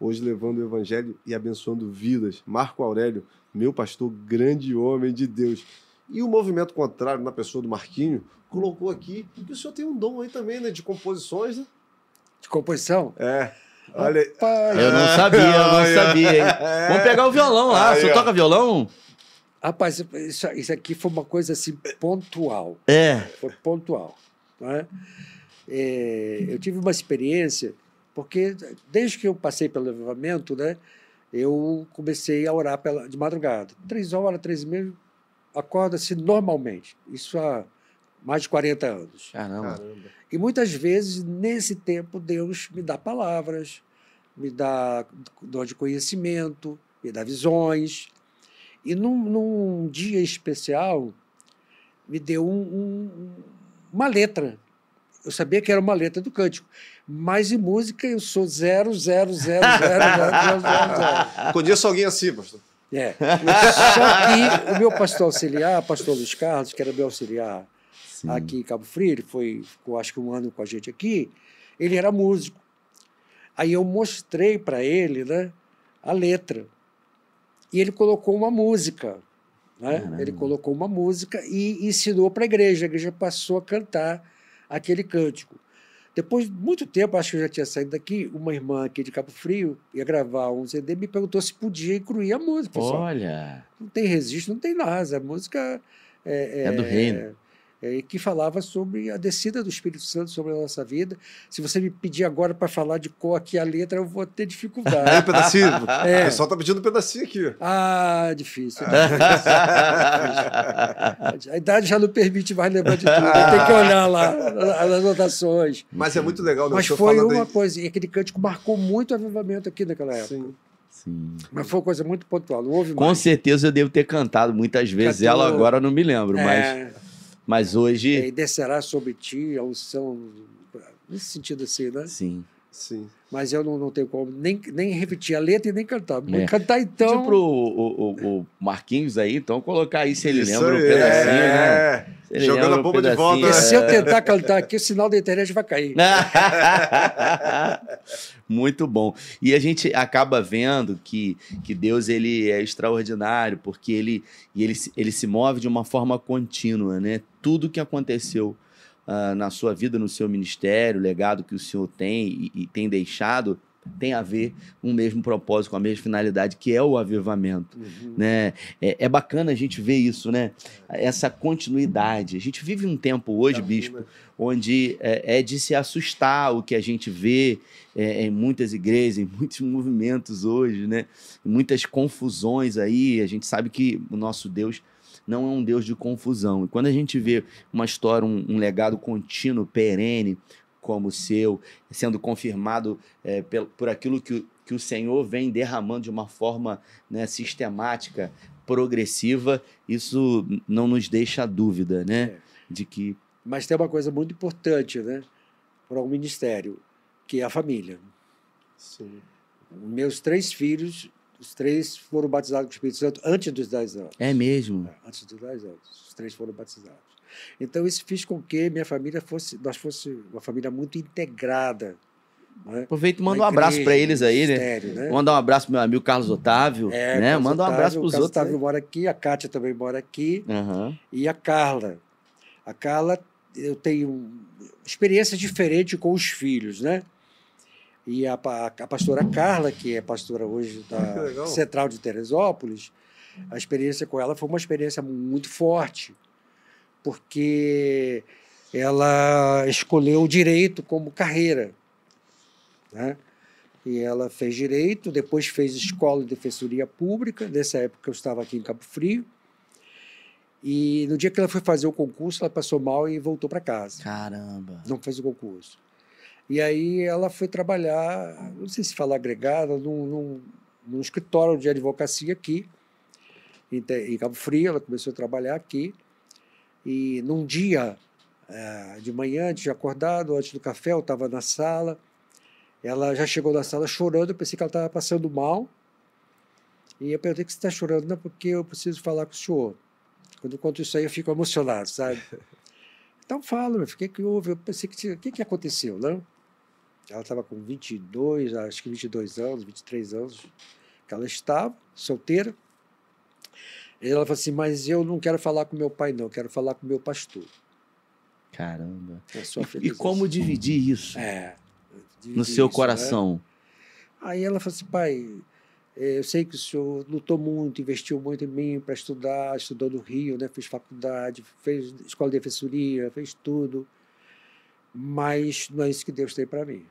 Hoje levando o evangelho e abençoando vidas. Marco Aurélio, meu pastor, grande homem de Deus. E o movimento contrário, na pessoa do Marquinho, colocou aqui que o senhor tem um dom aí também, né? De composições, né? De composição? É. Olha aí. Rapaz, Eu não sabia, eu não sabia, hein? Vamos pegar o violão lá. Aí, Você ó. toca violão? rapaz, isso, isso aqui foi uma coisa assim pontual. É. Foi pontual. Né? É, eu tive uma experiência, porque desde que eu passei pelo avivamento, né, eu comecei a orar pela, de madrugada. Três horas, três e meia, acorda-se normalmente. Isso há mais de 40 anos. Caramba. Caramba. E muitas vezes, nesse tempo, Deus me dá palavras, me dá dom de conhecimento, me dá visões. E num, num dia especial, me deu um- um- uma letra. Eu sabia que era uma letra do cântico. Mas em música eu sou zero, zero, zero, zero, zero, zero. Conheço alguém assim, pastor. É. Só que o meu pastor auxiliar, pastor Luiz Carlos, que era meu auxiliar Sim. aqui em Cabo Frio, ele foi, ficou acho que um ano com a gente aqui, ele era músico. Aí eu mostrei para ele né, a letra. E ele colocou uma música. Né? Ele colocou uma música e ensinou para a igreja. A igreja passou a cantar aquele cântico. Depois de muito tempo, acho que eu já tinha saído daqui, uma irmã aqui de Cabo Frio ia gravar um CD me perguntou se podia incluir a música. Olha. não tem registro, não tem nada. A música é, É do reino. é, que falava sobre a descida do Espírito Santo sobre a nossa vida. Se você me pedir agora para falar de cor aqui a letra, eu vou ter dificuldade. um pedacinho. É. O pessoal tá pedindo um pedacinho aqui. ah, difícil. difícil. A idade já não permite mais lembrar de tudo. Tem que olhar lá as anotações. Mas é muito legal, né? Mas foi uma aí. coisa, e aquele cântico marcou muito o avivamento aqui naquela época. Sim. Sim. Mas foi uma coisa muito pontual, não houve Com mais. certeza eu devo ter cantado muitas vezes. Cantou. Ela agora eu não me lembro, É, mas hoje. e descerá sobre ti a unção, nesse sentido assim, né? Sim. Sim. Mas eu não, não tenho como nem, nem repetir a letra e nem cantar. É. Cantar então. Pro o, o- o Marquinhos aí, então, colocar aí se ele Isso lembra um aí, pedacinho, né? é. Se ele Jogando a um bomba de volta. Porque né? se eu tentar cantar aqui, o sinal da internet vai cair. Muito bom. E a gente acaba vendo que, que Deus ele é extraordinário, porque ele, e ele, se- ele se move de uma forma contínua, né? Tudo que aconteceu ah, na sua vida, no seu ministério, o legado que o senhor tem e, e tem deixado, tem a ver com o mesmo propósito, com a mesma finalidade, que é o avivamento. Uhum. né? É, é bacana a gente ver isso, né? Essa continuidade. A gente vive um tempo hoje, Tá bispo, onde é, é de se assustar o que a gente vê é, em muitas igrejas, em muitos movimentos hoje, né? Muitas confusões aí. A gente sabe que o nosso Deus não é um Deus de confusão. E quando a gente vê uma história, um, um legado contínuo, perene, como o seu, sendo confirmado é, pel- por aquilo que, o- que o Senhor vem derramando de uma forma né, sistemática, progressiva, isso não nos deixa dúvida, né? É. De que Mas tem uma coisa muito importante, né? Para um ministério, que é a família. Sim. Meus três filhos, os três foram batizados com o Espírito Santo antes dos 10 anos. é mesmo. Antes dos 10 anos. Os três foram batizados. Então, isso fez com que minha família fosse, nós fosse uma família muito integrada. Né? Aproveita e manda um abraço para eles aí, né? né? Manda um abraço pro meu amigo Carlos Otávio, É, né? Carlos Manda um Otávio, abraço o pros Carlos outros. Otávio aí. mora aqui, a Kátia também mora aqui. Aham. e a Carla. A Carla, eu tenho experiência diferente com os filhos, né? E a, a pastora Carla, que é pastora hoje da legal. Central de Teresópolis, a experiência com ela foi uma experiência muito forte, porque ela escolheu o direito como carreira, né? E ela fez direito, depois fez escola de defensoria pública. Nessa época eu estava aqui em Cabo Frio. E no dia que ela foi fazer o concurso, ela passou mal e voltou para casa. Caramba. Não fez o concurso. E aí ela foi trabalhar, não sei se fala agregada, num, num, num escritório de advocacia aqui, em, em Cabo Frio. Ela começou a trabalhar aqui. E num dia eh, de manhã, antes de acordado, antes do café, eu estava na sala. Ela já chegou na sala chorando, eu pensei que ela estava passando mal. E eu perguntei que você está chorando, não, porque eu preciso falar com o senhor. Quando eu conto isso aí, eu fico emocionado, sabe? Então fala, o que, que houve? Eu pensei que tinha- o que, que aconteceu, não? Ela estava com 22, acho que 22 anos, 23 anos, que ela estava, solteira. E ela falou assim: Mas eu não quero falar com meu pai, não, quero falar com meu pastor. Caramba. É E, feliz como dividir isso É. no seu Isso, né? coração? Aí ela falou assim, pai, eh, eu sei que o senhor lutou muito, investiu muito em mim para estudar, estudou no Rio, né? fez faculdade, fez escola de defensoria, fez tudo, mas não é isso que Deus tem para mim.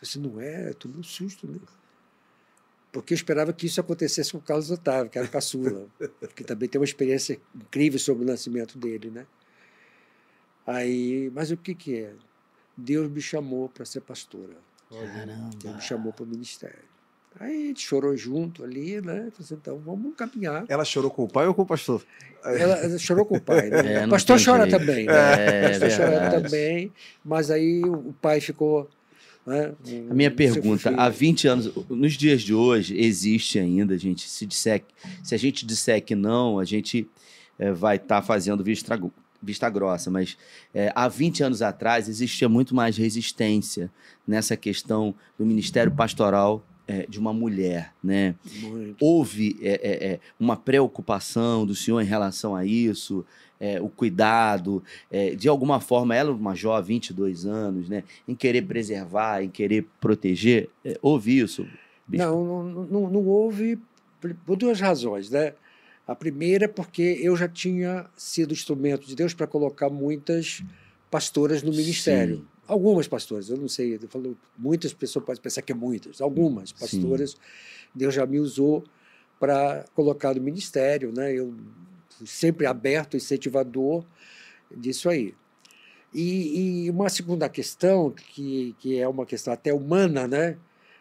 Eu disse, não é? Eu tomei um susto, né? Porque eu esperava que isso acontecesse com o Carlos Otávio, que era o caçula, que também tem uma experiência incrível sobre o nascimento dele, né? Aí, mas o que que é? Deus me chamou para ser pastora. Deus Caramba. me chamou para o ministério. Aí a gente chorou junto ali, né? Falei assim, então vamos caminhar. Ela chorou com o pai ou com o pastor? Ela, chorou com o pai, né? É, o pastor chora jeito. também, né? É, o pastor chora verdade. também, mas aí o pai ficou. Né? A minha Seu pergunta, há 20 anos, nos dias de hoje, existe ainda, gente, se, disser, se a gente disser que não, a gente eh, vai estar fazendo vista, vista grossa, mas eh, há 20 anos atrás existia muito mais resistência nessa questão do ministério pastoral eh, de uma mulher, né? Muito. houve é, é, é, uma preocupação do senhor em relação a isso, é, o cuidado, é, de alguma forma, ela, uma jovem, 22 anos, né, em querer preservar, em querer proteger, é, houve isso? Bispo? Não, não, não, não houve por duas razões, né? A primeira é porque eu já tinha sido instrumento de Deus para colocar muitas pastoras no ministério. Sim. Algumas pastoras, eu não sei, eu falo, muitas pessoas podem pensar que é muitas, algumas pastoras, Deus já me usou para colocar no ministério, né? Eu sempre aberto, incentivador disso aí. E, e uma segunda questão, que, que é uma questão até humana, né?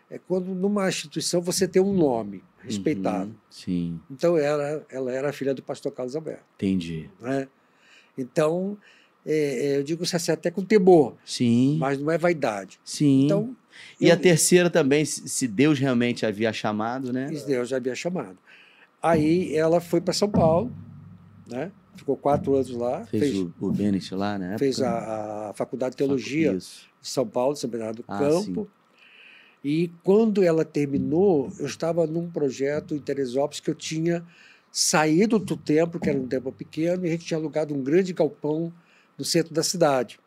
É quando numa instituição você tem um nome respeitado. Uhum, sim, Então ela, ela era a filha do pastor Carlos Alberto. entendi. Né? Então, é, é, eu digo assim, até com temor, Sim, mas não é vaidade. sim. Então, e eu- a terceira também, se se Deus realmente havia chamado, né? Isso Deus já havia chamado. Aí ela foi para São Paulo, né? ficou quatro anos lá, Fez, fez, o, o Bennett lá, né? fez a, a faculdade de teologia Isso. de São Paulo, São Bernardo do Ah, Campo. E quando ela terminou, eu estava num projeto em Teresópolis que eu tinha saído do templo, que era um templo pequeno, e a gente tinha alugado um grande galpão no centro da cidade.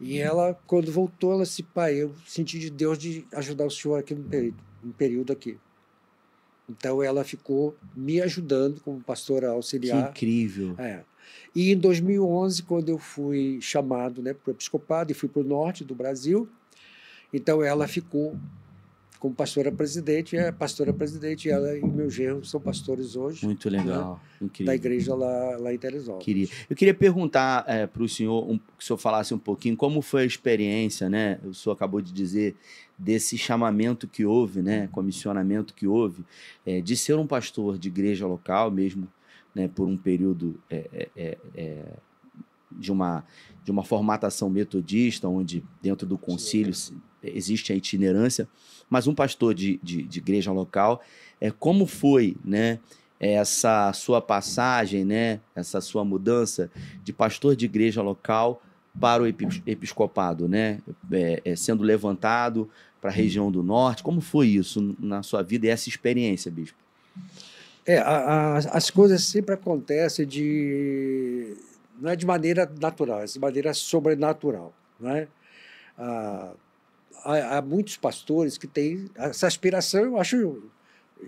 E ela, quando voltou, ela disse, pai, eu senti de Deus de ajudar o senhor aqui no período, um período aqui. Então ela ficou me ajudando como pastora Que auxiliar. incrível. É. E em 2011, quando eu fui chamado né, para o episcopado e fui para o norte do Brasil, então ela ficou como pastora presidente, é pastora presidente, e ela e meu genro são pastores hoje Muito legal, incrível. da igreja lá, lá em Teresópolis. Queria. Eu queria perguntar para o senhor, um, que o senhor falasse um pouquinho como foi a experiência, né? O senhor acabou de dizer desse chamamento que houve, né? Comissionamento que houve, é, de ser um pastor de igreja local mesmo, né? Por um período é, é, é, é, de uma de uma formatação metodista, onde dentro do concílio existe a itinerância, mas um pastor de, de, de igreja local, é como foi, né? essa sua passagem, né, essa sua mudança de pastor de igreja local para o epi- episcopado, né, é, é, sendo levantado para a região do norte. Como foi isso na sua vida e essa experiência, bispo? É, a- a- as coisas sempre acontecem de não é de maneira natural, é de maneira sobrenatural, né? Ah, há, há muitos pastores que têm essa aspiração, eu acho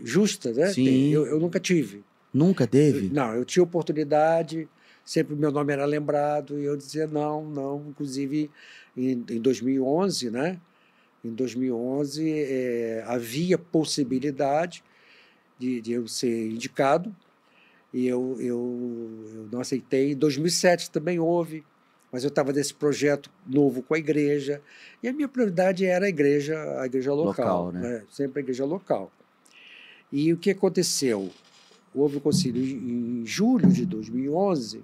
justa, né? Sim. Tem- Eu, eu nunca tive. Nunca teve? Não, eu tinha oportunidade, sempre meu nome era lembrado e eu dizia não, não. Inclusive em, em 2011, né? Em 2011 eh, havia possibilidade de, de eu ser indicado e eu, eu, eu não aceitei. Em 2007 também houve, mas eu estava nesse projeto novo com a igreja e a minha prioridade era a igreja, a igreja local, Local, né? né? sempre a igreja local. E o que aconteceu? Houve o concílio em julho de 2011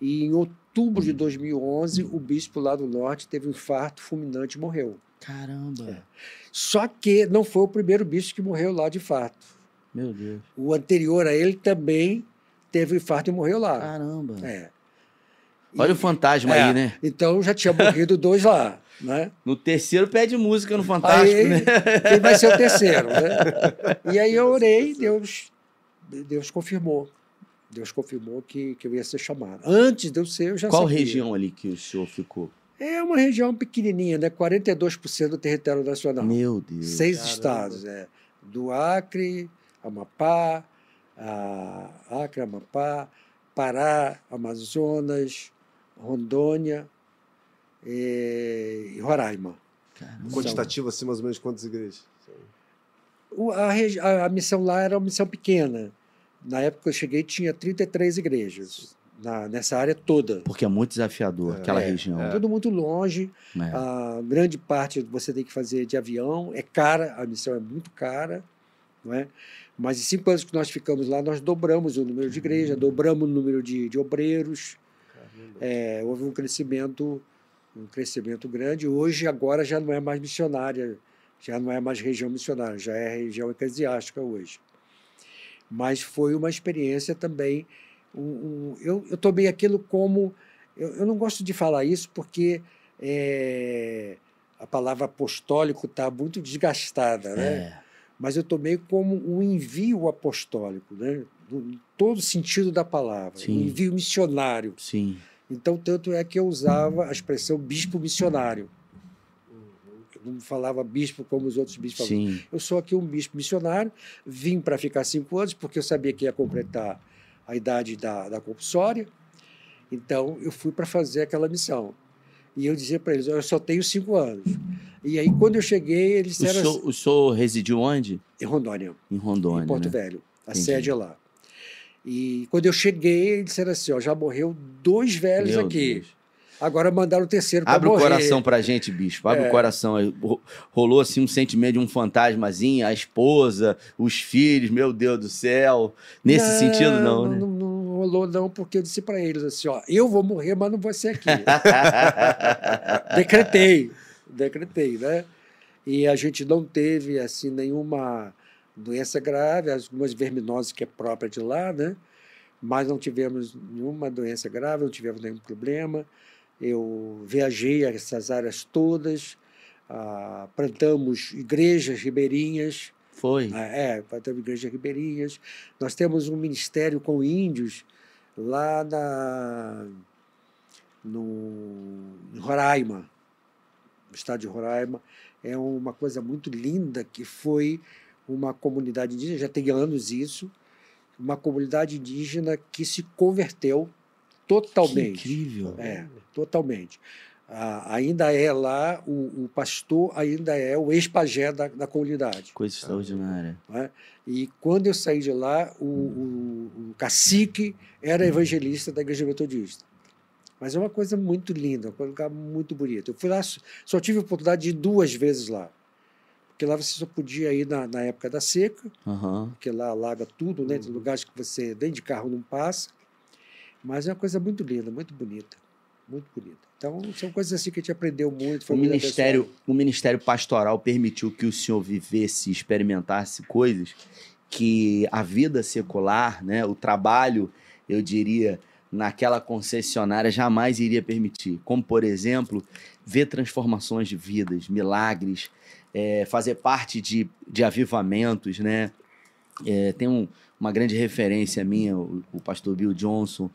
e em outubro de 2011 o bispo lá do norte teve um infarto fulminante e morreu. Caramba! Só que não foi o primeiro bispo que morreu lá de infarto. Meu Deus! O anterior a ele também teve um infarto e morreu lá. Caramba! É. Olha E- o fantasma é, aí, né? Então já tinha morrido dois lá, né? No terceiro pede música no Fantástico, Aí, né? quem vai ser o terceiro, né? E aí eu orei, Deus Deus confirmou. Deus confirmou que, que eu ia ser chamado. Antes de eu ser, eu já Qual sabia. região ali que o senhor ficou? É uma região pequenininha, né? 42% do território nacional. Meu Deus. Seis Caramba. estados, é. Do Acre, Amapá, a Acre, Amapá, Pará, Amazonas, Rondônia eh, e Roraima. Caramba. Quantitativo, assim, mais ou menos quantas igrejas? O- a, a- a missão lá era uma missão pequena. Na época que eu cheguei, tinha 33 igrejas na, nessa área toda. Porque é muito desafiador aquela É, região. Tudo muito longe. É. A grande parte você tem que fazer de avião. É cara, a missão é muito cara. Não é? Mas em cinco anos que nós ficamos lá, nós dobramos o número de igrejas, dobramos o número de, de obreiros. É, houve um crescimento, um crescimento grande. Hoje, agora, já não é mais missionária, já não é mais região missionária, já é região eclesiástica hoje. Mas foi uma experiência também. um- um- eu, eu tomei aquilo como. Eu, eu não gosto de falar isso porque é, a palavra apostólico está muito desgastada, né? É. mas eu tomei como um envio apostólico, né? no todo sentido da palavra, Sim. um envio missionário. Sim. Então, tanto é que eu usava a expressão bispo missionário. Eu não falava bispo como os outros bispos falavam. Sim. Eu sou aqui um bispo missionário, vim para ficar cinco anos, porque eu sabia que ia completar a idade da, da compulsória. Então, eu fui para fazer aquela missão. E eu dizia para eles: eu só tenho cinco anos. E aí, quando eu cheguei, eles O disseram senhor, o senhor residiu onde? em Rondônia Em Rondônia. em Porto né? Velho. A Entendi. sede é lá. E quando eu cheguei, eles disseram assim: ó, já morreu dois velhos Meu aqui. Deus. Agora mandaram o terceiro para Abre morrer. o coração pra gente, bispo. Abre É. o coração. Ro- Rolou assim um sentimento de um fantasmazinho, a esposa, os filhos, meu Deus do céu. Nesse sentido, não, né? Não, não rolou, não, porque eu disse para eles assim: ó, eu vou morrer, mas não vou ser aqui. decretei, decretei, né? E a gente não teve assim nenhuma doença grave, algumas verminoses que é própria de lá, né? Mas não tivemos nenhuma doença grave, não tivemos nenhum problema. Eu viajei a essas áreas todas, ah, plantamos igrejas ribeirinhas, Foi. ah, É, plantamos igrejas ribeirinhas. Nós temos um ministério com índios lá na, no, em Roraima, no estado de Roraima. É uma coisa muito linda que foi uma comunidade indígena, já tem anos isso, uma comunidade indígena que se converteu Que totalmente. incrível. É, totalmente. Ah, ainda é lá, o, o pastor ainda é o ex-pajé da, da comunidade. Coisa extraordinária. né? E quando eu saí de lá, o, o- o cacique era evangelista da Igreja Metodista. Mas é uma coisa muito linda, um lugar muito bonito. Eu fui lá, só tive a oportunidade de ir duas vezes lá. Porque lá você só podia ir na, na época da seca, Aham. porque lá alaga tudo, né? Tem lugares que você nem de carro não passa. Mas é uma coisa muito linda, muito bonita. Muito bonita. Então, são coisas assim que a gente aprendeu muito. O ministério, o ministério pastoral permitiu que o senhor vivesse, experimentasse coisas que a vida secular, né, o trabalho, eu diria, naquela concessionária jamais iria permitir. Como, por exemplo, ver transformações de vidas, milagres, é, fazer parte de, de avivamentos, né? É, tem um- uma grande referência minha, o, o pastor Bill Johnson,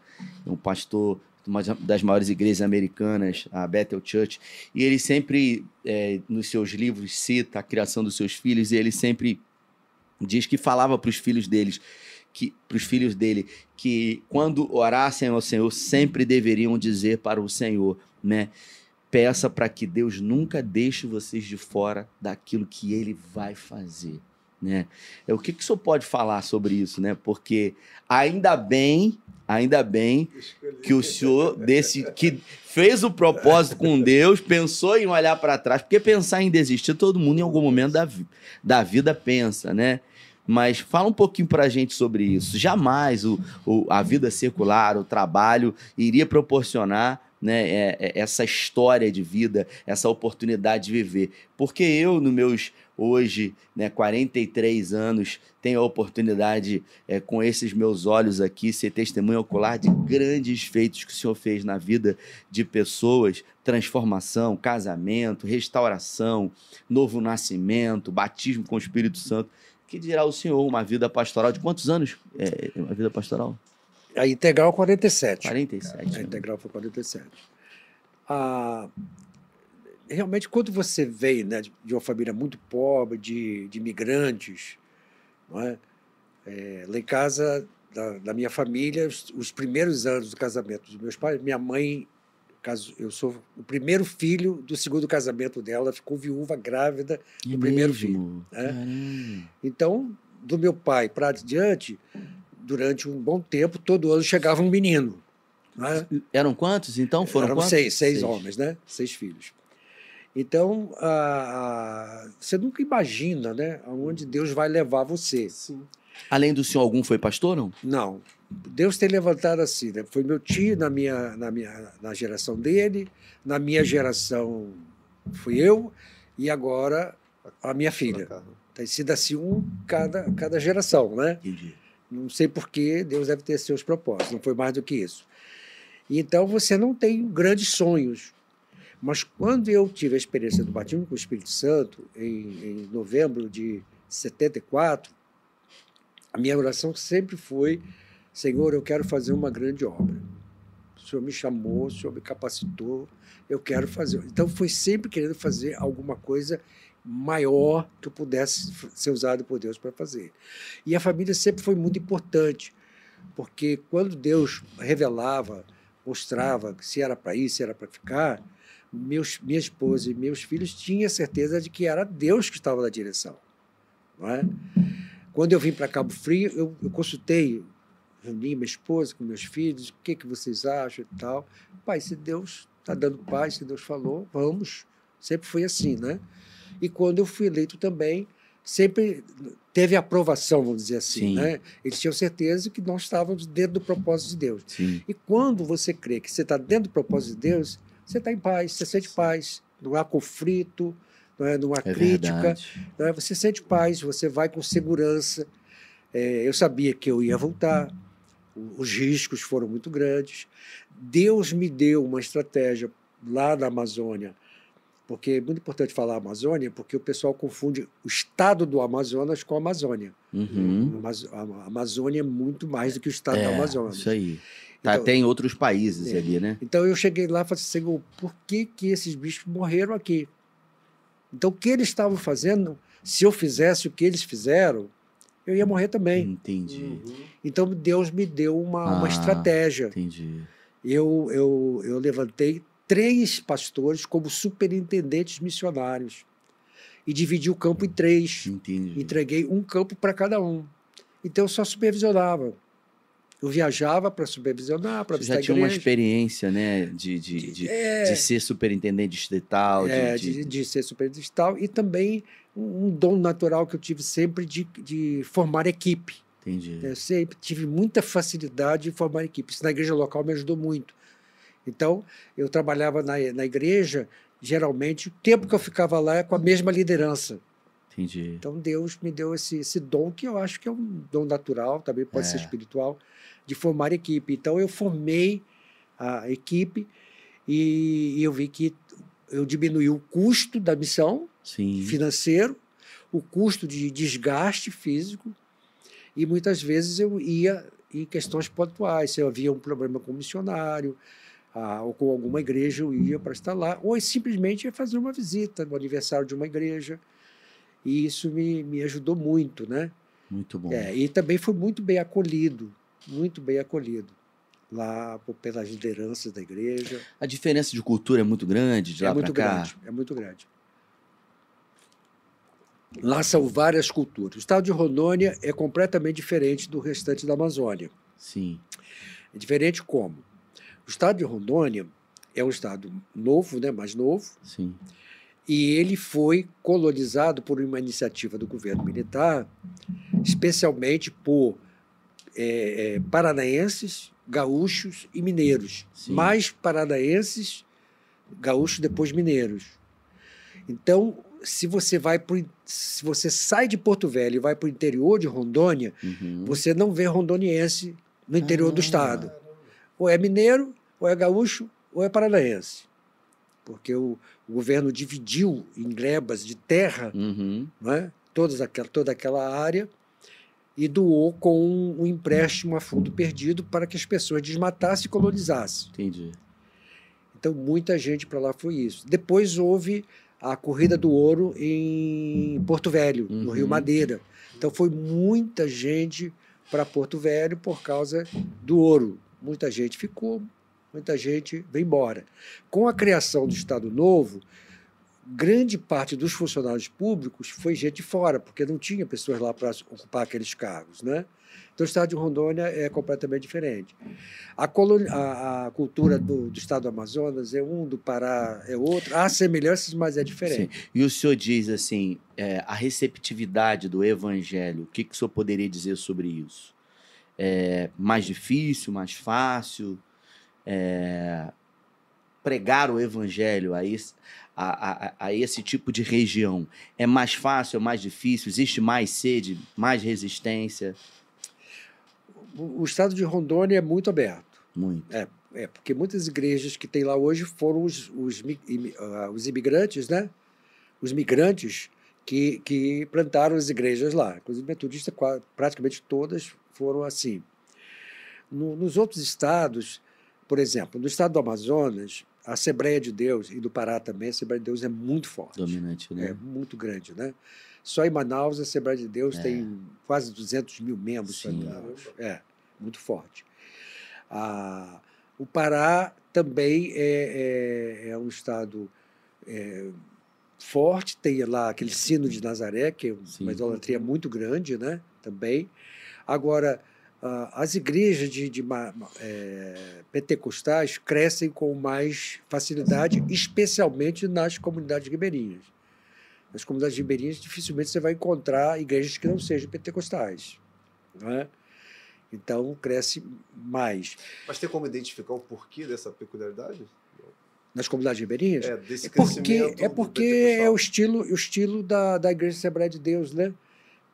é um pastor de uma das maiores igrejas americanas, a Bethel Church, e ele sempre, é, nos seus livros, cita a criação dos seus filhos, e ele sempre diz que falava para os filhos deles, que para os filhos dele, que quando orassem ao Senhor, sempre deveriam dizer para o Senhor, né? Peça para que Deus nunca deixe vocês de fora daquilo que Ele vai fazer, né? É, O que, que o senhor pode falar sobre isso, né? Porque ainda bem, ainda bem que o senhor desse que fez o propósito com Deus, pensou em olhar para trás, porque pensar em desistir todo mundo em algum momento da, da vida pensa, né? Mas fala um pouquinho para a gente sobre isso. Jamais o, o- a vida secular, o trabalho, iria proporcionar né, é- é- essa história de vida, essa oportunidade de viver. Porque eu, nos meus hoje, né, 43 anos, tenho a oportunidade, é, com esses meus olhos aqui, ser testemunho ocular de grandes feitos que o Senhor fez na vida de pessoas, transformação, casamento, restauração, novo nascimento, batismo com o Espírito Santo. Que dirá o senhor, uma vida pastoral de quantos anos? É, uma vida pastoral? A integral 47. 47. A integral foi 47. Ah, realmente, quando você veio né, de uma família muito pobre, de, de imigrantes, não é? É, lá em casa, da, da minha família, os, os, primeiros anos do casamento dos meus pais, minha mãe, caso, eu sou o primeiro filho do segundo casamento dela, ficou viúva, grávida do primeiro mesmo? filho. né? Então, do meu pai para adiante, durante um bom tempo, todo ano chegava um menino. Né? Eram quantos, então? Foram Eram quantos? seis, seis, homens, né? Seis filhos. Então, a- a- você nunca imagina, né? Aonde Deus vai levar você. Sim. Além do senhor, algum foi pastor, não? Não. Deus tem levantado assim, né? Foi meu tio na minha, na minha na geração dele, na minha geração fui eu e agora a minha filha. Tem sido assim um cada, cada geração, né? Entendi. Não sei porquê, Deus deve ter seus propósitos, não foi mais do que isso. Então você não tem grandes sonhos. Mas quando eu tive a experiência do batismo com o Espírito Santo, em, em novembro de 74, a minha oração sempre foi: Senhor, eu quero fazer uma grande obra. O Senhor me chamou, o Senhor me capacitou, eu quero fazer. Então, foi sempre querendo fazer alguma coisa maior que pudesse ser usado por Deus para fazer. E a família sempre foi muito importante, porque quando Deus revelava, mostrava se era para ir, se era para ficar, meus, minha esposa e meus filhos tinham certeza de que era Deus que estava na direção. Não é? Quando eu vim para Cabo Frio, eu, eu consultei, reuni minha esposa com meus filhos, o que, que vocês acham e tal. Pai, se Deus está dando paz, se Deus falou, vamos. Sempre foi assim, né? E quando eu fui eleito também, sempre teve aprovação, vamos dizer assim, Sim. né? Eles tinham certeza que nós estávamos dentro do propósito de Deus. Sim. E quando você crê que você está dentro do propósito de Deus, você está em paz, você sente paz. Não há conflito, não, é, não há É crítica. verdade. Né? Você sente paz, você vai com segurança. É, eu sabia que eu ia voltar, os riscos foram muito grandes. Deus me deu uma estratégia lá na Amazônia, porque é muito importante falar Amazônia, porque o pessoal confunde o estado do Amazonas com a Amazônia. Uhum. A Amaz- A Amazônia é muito mais do que o estado É, da Amazonas. Isso aí. Tá Então- até em outros países É. ali, né? Então eu cheguei lá e falei assim, Senhor, por que, que esses bichos morreram aqui? Então o que eles estavam fazendo, se eu fizesse o que eles fizeram, eu ia morrer também. Entendi. Então Deus me deu uma, uma Ah. estratégia. Entendi. Eu, eu, eu levantei três pastores como superintendentes missionários e dividi o campo em três. Entendi. Entreguei um campo para cada um. Então eu só supervisionava. Eu viajava para supervisionar, para Você visitar já tinha uma experiência, né? De, de, de, de ser superintendente distrital. É, de, de, de ser superintendente e tal, e também um, um dom natural que eu tive sempre de, de formar equipe. Entendi. Eu sempre tive muita facilidade em formar equipe. Isso na igreja local me ajudou muito. Então, eu trabalhava na, na igreja, geralmente, o tempo que eu ficava lá é com a mesma liderança. Entendi. Então, Deus me deu esse, esse dom, que eu acho que é um dom natural, também pode É. ser espiritual, de formar equipe. Então, eu formei a equipe e, e eu vi que eu diminuí o custo da missão, Sim. financeiro, o custo de desgaste físico, e muitas vezes eu ia em questões pontuais. Se havia um problema com o missionário, ou com alguma igreja, eu ia para estar lá, ou simplesmente ia fazer uma visita no aniversário de uma igreja. E isso me, me ajudou muito, né? Muito bom. É, e também fui muito bem acolhido, muito bem acolhido lá pelas lideranças da igreja. A diferença de cultura é muito grande de lá é muito pra cá. grande, é muito grande. Lá são várias culturas. O estado de Rondônia é completamente diferente do restante da Amazônia. Sim. É diferente como? O estado de Rondônia é um estado novo, né, mais novo, Sim. e ele foi colonizado por uma iniciativa do governo militar, especialmente por eh, eh, paranaenses, gaúchos e mineiros. Sim. Mais paranaenses, gaúchos, depois mineiros. Então, se você vai pro, se você sai de Porto Velho e vai para o interior de Rondônia, Uhum. você não vê rondoniense no interior do Ah. estado. Ou é mineiro, ou é gaúcho, ou é paranaense. Porque o, o governo dividiu em glebas de terra Uhum. não é? todas aquela, toda aquela área e doou com um empréstimo a fundo perdido para que as pessoas desmatassem e colonizassem. Entendi. Então, muita gente para lá foi isso. Depois houve a Corrida do Ouro em Porto Velho, no Rio Uhum. Madeira. Então, foi muita gente para Porto Velho por causa do ouro. Muita gente ficou, muita gente veio embora. Com a criação do Estado Novo, grande parte dos funcionários públicos foi gente de fora, porque não tinha pessoas lá para ocupar aqueles cargos, né? Então, o estado de Rondônia é completamente diferente. A, coloni- a- a cultura do, do estado do Amazonas é um, do Pará é outro. Há semelhanças, mas é diferente. E o senhor diz assim, é, a receptividade do evangelho, o que, que o senhor poderia dizer sobre isso? É mais difícil, mais fácil? É, pregar o evangelho a esse, a, a- a esse tipo de região é mais fácil, é mais difícil? Existe mais sede, mais resistência? O, o estado de Rondônia é muito aberto. Muito. É, porque muitas igrejas que tem lá hoje foram os, os, ah, os imigrantes, né? Os migrantes que, que plantaram as igrejas lá. Inclusive, metodistas, qua- praticamente todas foram assim. No- nos outros estados, por exemplo, no estado do Amazonas, a Assembleia de Deus, e do Pará também, a Assembleia de Deus é muito forte. Dominante, né? É muito grande, né? Só em Manaus, a Assembleia de Deus É. tem quase 200 mil membros. Sim. É, muito forte. Ah, o Pará também é, é- é um estado é, forte, tem lá aquele sino de Nazaré, que é Sim. uma idolatria muito grande, né? Também. Agora, as igrejas de, de é, pentecostais crescem com mais facilidade, especialmente nas comunidades ribeirinhas. Nas comunidades ribeirinhas, dificilmente você vai encontrar igrejas que não sejam pentecostais. Não é? Então, cresce mais. Mas tem como identificar o porquê dessa peculiaridade? Nas comunidades ribeirinhas? É, desse É porque, é, porque é o estilo, o estilo da, da Igreja Assembleia de Deus, né?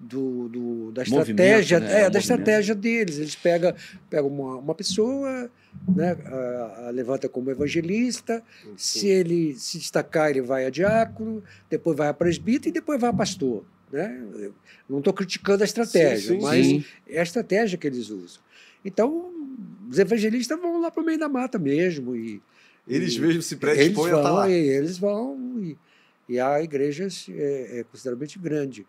Do, do- da estratégia, né? é, É da estratégia deles. Eles pegam, pegam uma, uma pessoa, né, a- a levanta como evangelista, se ele se destacar, ele vai a diácono, depois vai a presbítero e depois vai a pastor. Né? Eu Não estou criticando a estratégia, Sim, sim, mas sim. é a estratégia que eles usam. Então, os evangelistas vão lá para o meio da mata mesmo e Eles E- mesmos se eles predispõem a estar vão, lá. e eles vão, e, e a igreja é, é consideravelmente grande.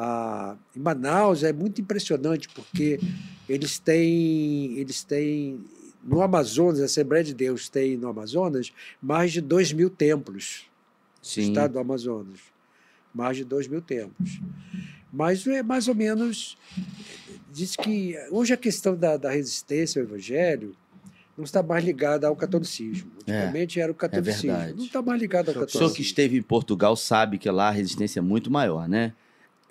Ah, em Manaus é muito impressionante, porque eles têm, eles têm, no Amazonas, a Assembleia de Deus tem no Amazonas mais de 2 mil templos, no Sim. estado do Amazonas. Mais de 2 mil templos. Mas é mais ou menos. Diz que hoje a questão da, da resistência ao evangelho não está mais ligada ao catolicismo. É, Antigamente era o catolicismo. verdade. não está mais ligado ao O O senhor que catolicismo. esteve em Portugal sabe que lá a resistência é muito maior, né?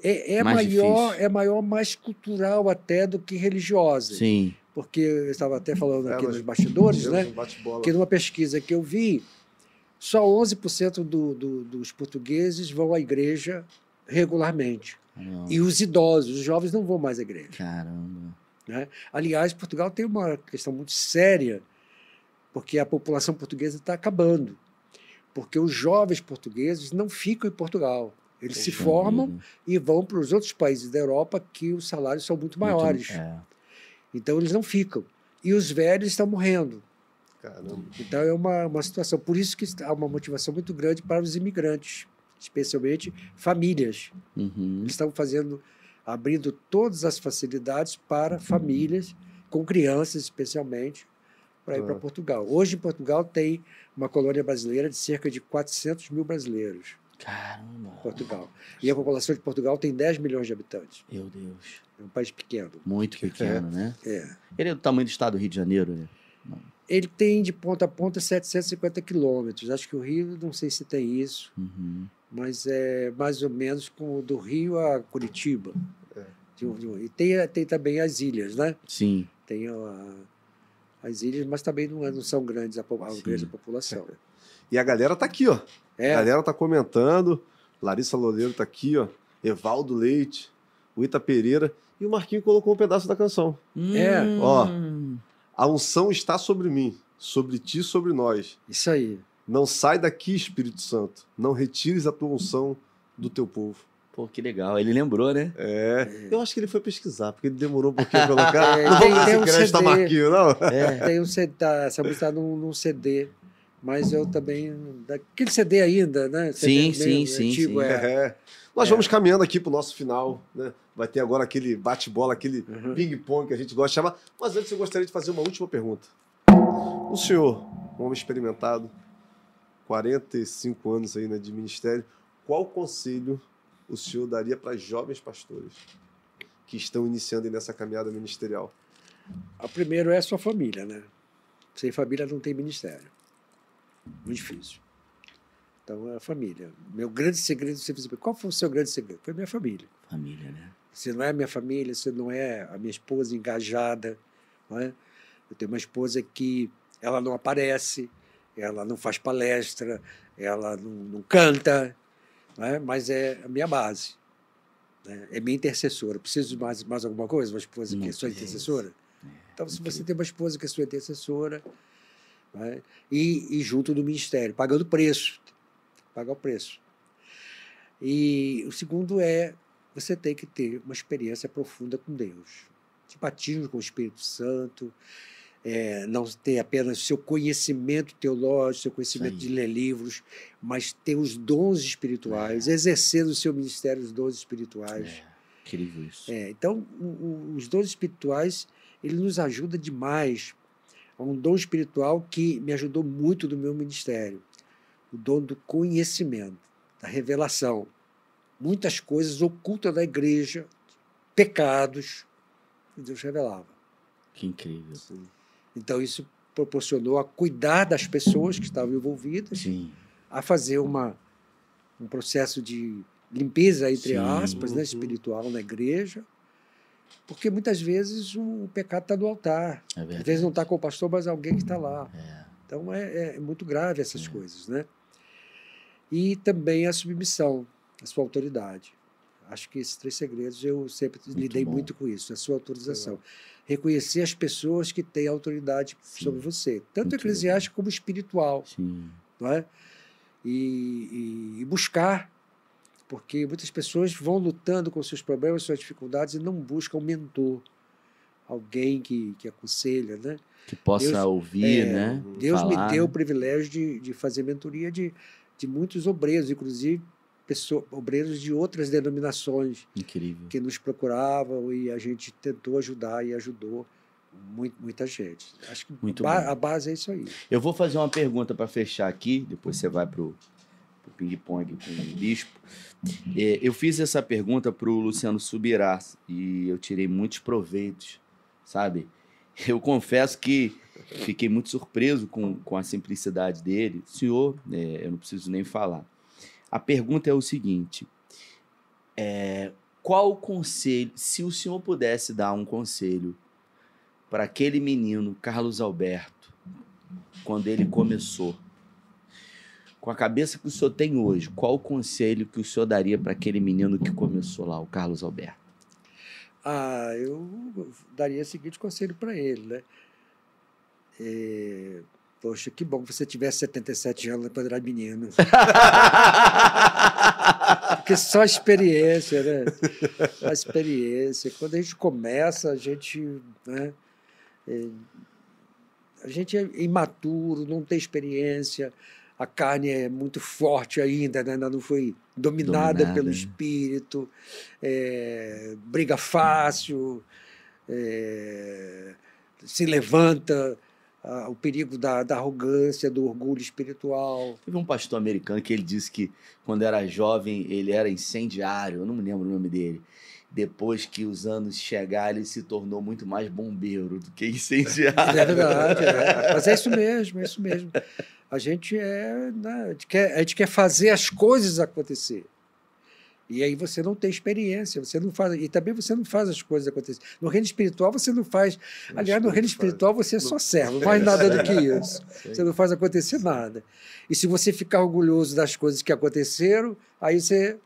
É, é maior, difícil. é maior, mais cultural até do que religiosa. Sim. Porque eu estava até falando aqui nos bastidores, né? que numa pesquisa que eu vi, só 11% do, do, dos portugueses vão à igreja regularmente. Não. E os idosos, os jovens não vão mais à igreja. Caramba. Né? Aliás, Portugal tem uma questão muito séria, porque a população portuguesa está acabando. Porque os jovens portugueses não ficam em Portugal. Eles se formam e vão para os outros países da Europa que os salários são muito maiores. Muito- é. Então eles não ficam. E os velhos estão morrendo. Caramba. Então é uma, uma situação. Por isso que há uma motivação muito grande para os imigrantes, especialmente famílias. Uhum. Eles estão fazendo, abrindo todas as facilidades para famílias, com crianças especialmente, para ir para Ah. Portugal. Hoje em Portugal tem uma colônia brasileira de cerca de 400 mil brasileiros. Caramba. Portugal. E a população de Portugal tem 10 milhões de habitantes. Meu Deus. É um país pequeno. Muito pequeno, né? É. Ele é do tamanho do estado do Rio de Janeiro, né? Ele tem de ponta a ponta 750 quilômetros. Acho que o Rio, não sei se tem isso, Uhum. mas é mais ou menos com do Rio a Curitiba. É. De um- de um- E tem, tem também as ilhas, né? Sim. Tem a- as ilhas, mas também não, é- não são grandes a, a grande população. E a galera tá aqui, ó. É, A galera tá comentando. Larissa Loureiro tá aqui, ó. Evaldo Leite, o Ita Pereira. E o Marquinho colocou um pedaço da canção. É. Ó. Hum. A unção está sobre mim, sobre ti, sobre nós. isso aí. Não sai daqui, Espírito Santo. Não retires a tua unção do teu povo. Pô, que legal. Ele lembrou, né? É. Eu acho que ele foi pesquisar, porque ele demorou um pouquinho a colocar. É, não tem- tem um tá CD. Marquinho, não? É. Tem um CD, tá, essa música está num, num CD, mas eu também. Daquele CD ainda, né? Sim, CD sim, mesmo, sim, antigo, sim. É. É. Nós vamos caminhando aqui pro nosso final, né? Vai ter agora aquele bate-bola, aquele Uhum. ping-pong que a gente gosta de chamar. Mas antes eu gostaria de fazer uma última pergunta. O senhor, um homem experimentado, 45 anos aí né, de ministério, qual conselho o senhor daria para jovens pastores que estão iniciando nessa caminhada ministerial? A primeiro é a sua família, né? Sem família não tem ministério. Muito difícil. Então é a família. Meu grande segredo, você diz, qual foi o seu grande segredo? Foi a minha família. Família, né? Se não é a minha família, se não é a minha esposa engajada, não é? Eu tenho uma esposa que ela não aparece, ela não faz palestra, ela não, não canta, não é? mas é a minha base. né? É minha intercessora. Preciso de mais, mais alguma coisa? Uma esposa que é Não sua intercessora? Então, se você tem uma esposa que é sua intercessora, não é? e, e junto do ministério, pagando preço, pagar o preço. E o segundo é você tem que ter uma experiência profunda com Deus. Tipo batismo com o Espírito Santo, é, não ter apenas seu conhecimento teológico, seu conhecimento de ler livros, mas ter os dons espirituais, exercer o seu ministério os dons espirituais. É, incrível isso. É, então, o- o- os dons espirituais, ele nos ajuda demais. É um dom espiritual que me ajudou muito no meu ministério. O dom do conhecimento, da revelação. Muitas coisas ocultas da igreja, pecados, que Deus revelava. Que incrível. Então, isso proporcionou a cuidar das pessoas que estavam envolvidas, Sim. a fazer uma, um processo de limpeza, entre Sim. aspas, né, espiritual na igreja, porque muitas vezes o pecado está no altar. É Às vezes não está com o pastor, mas alguém que está lá. É. Então é, é muito grave essas É. coisas, né? E também a submissão à sua autoridade. Acho que esses três segredos eu sempre Muito lidei bom. muito com isso, a sua autorização. Reconhecer as pessoas que têm autoridade Sim. sobre você, tanto Muito eclesiástica como espiritual Sim. não é? E, e- e buscar, porque muitas pessoas vão lutando com seus problemas, suas dificuldades e não buscam um mentor, alguém que, que aconselha, né? Que possa Deus- ouvir, é, né? Deus Falar, me deu o privilégio de, de fazer mentoria de, de muitos obreiros, inclusive pessoa, obreiros de outras denominações Incrível. que nos procuravam e a gente tentou ajudar e ajudou muito, muita gente. Acho que Muito ba- bom. a base é isso aí. Eu vou fazer uma pergunta para fechar aqui, depois você vai pro, pro ping-pong com o Bispo. É, eu fiz essa pergunta pro Luciano Subirá e eu tirei muitos proveitos, sabe? Eu confesso que fiquei muito surpreso com, com a simplicidade dele. Senhor, é, eu não preciso nem falar. A pergunta é o seguinte: é, qual o conselho, se o senhor pudesse dar um conselho para aquele menino, Carlos Alberto, quando ele começou, com a cabeça que o senhor tem hoje, qual o conselho que o senhor daria para aquele menino que começou lá, o Carlos Alberto? Ah, eu daria o seguinte conselho para ele, né? É, poxa, que bom que você tivesse 77 anos quando era menino. Porque só experiência, né? Só experiência. Quando a gente começa, a gente, né? é, a gente é imaturo, não tem experiência, a carne é muito forte ainda, né? ainda não foi dominada, Dominada, pelo espírito, é, briga fácil, é, se levanta, ah, o perigo da, da arrogância, do orgulho espiritual. Teve um pastor americano que ele disse que quando era jovem ele era incendiário, eu não me lembro o nome dele. Depois que os anos chegaram, ele se tornou muito mais bombeiro do que incendiário. É verdade, é. mas é isso mesmo, é isso mesmo. A gente é, né, a gente quer, a gente quer fazer as coisas acontecer. E aí você não tem experiência, você não faz, e também você não faz as coisas acontecer. No reino espiritual você não faz. Aliás, no reino espiritual você é só servo, não faz nada do que isso. Você não faz acontecer nada. E se você ficar orgulhoso das coisas que aconteceram, aí você.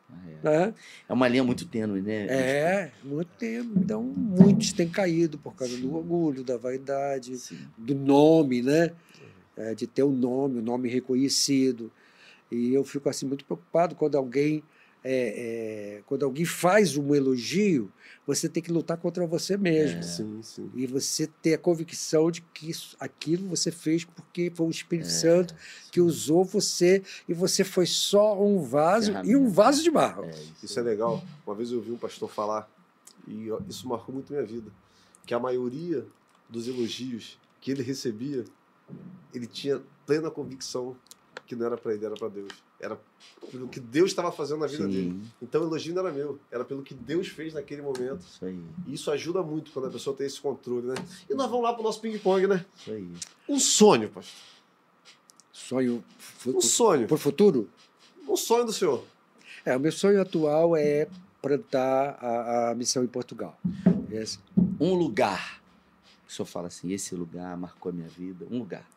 É. Né, É uma linha muito tênue, né? é, muito tempo. Então, muitos têm caído por causa do orgulho, da vaidade, Sim. do nome, né? É, de ter o nome, o nome reconhecido. E eu fico assim muito preocupado quando alguém é, é, quando alguém faz um elogio, você tem que lutar contra você mesmo. É. Sim, sim. E você ter a convicção de que isso, aquilo você fez porque foi o Espírito é, Santo que usou você e você foi só um vaso e um vaso de barro. É, isso. isso é legal. Uma vez eu ouvi um pastor falar, e isso marcou muito minha vida, que a maioria dos elogios que ele recebia, ele tinha plena convicção que não era para ele, era para Deus. Era pelo que Deus estava fazendo na vida Sim. dele. Então o elogio não era meu, era pelo que Deus fez naquele momento. Isso aí. E isso ajuda muito quando a pessoa tem esse controle, né? E nós vamos lá para o nosso ping-pong, né? Isso aí. Um sonho, pastor. Sonho. Um sonho. Por futuro? Um sonho do senhor. É, o meu sonho atual é plantar a, a missão em Portugal. Esse. Um lugar. O senhor fala assim, esse lugar marcou a minha vida. Um lugar.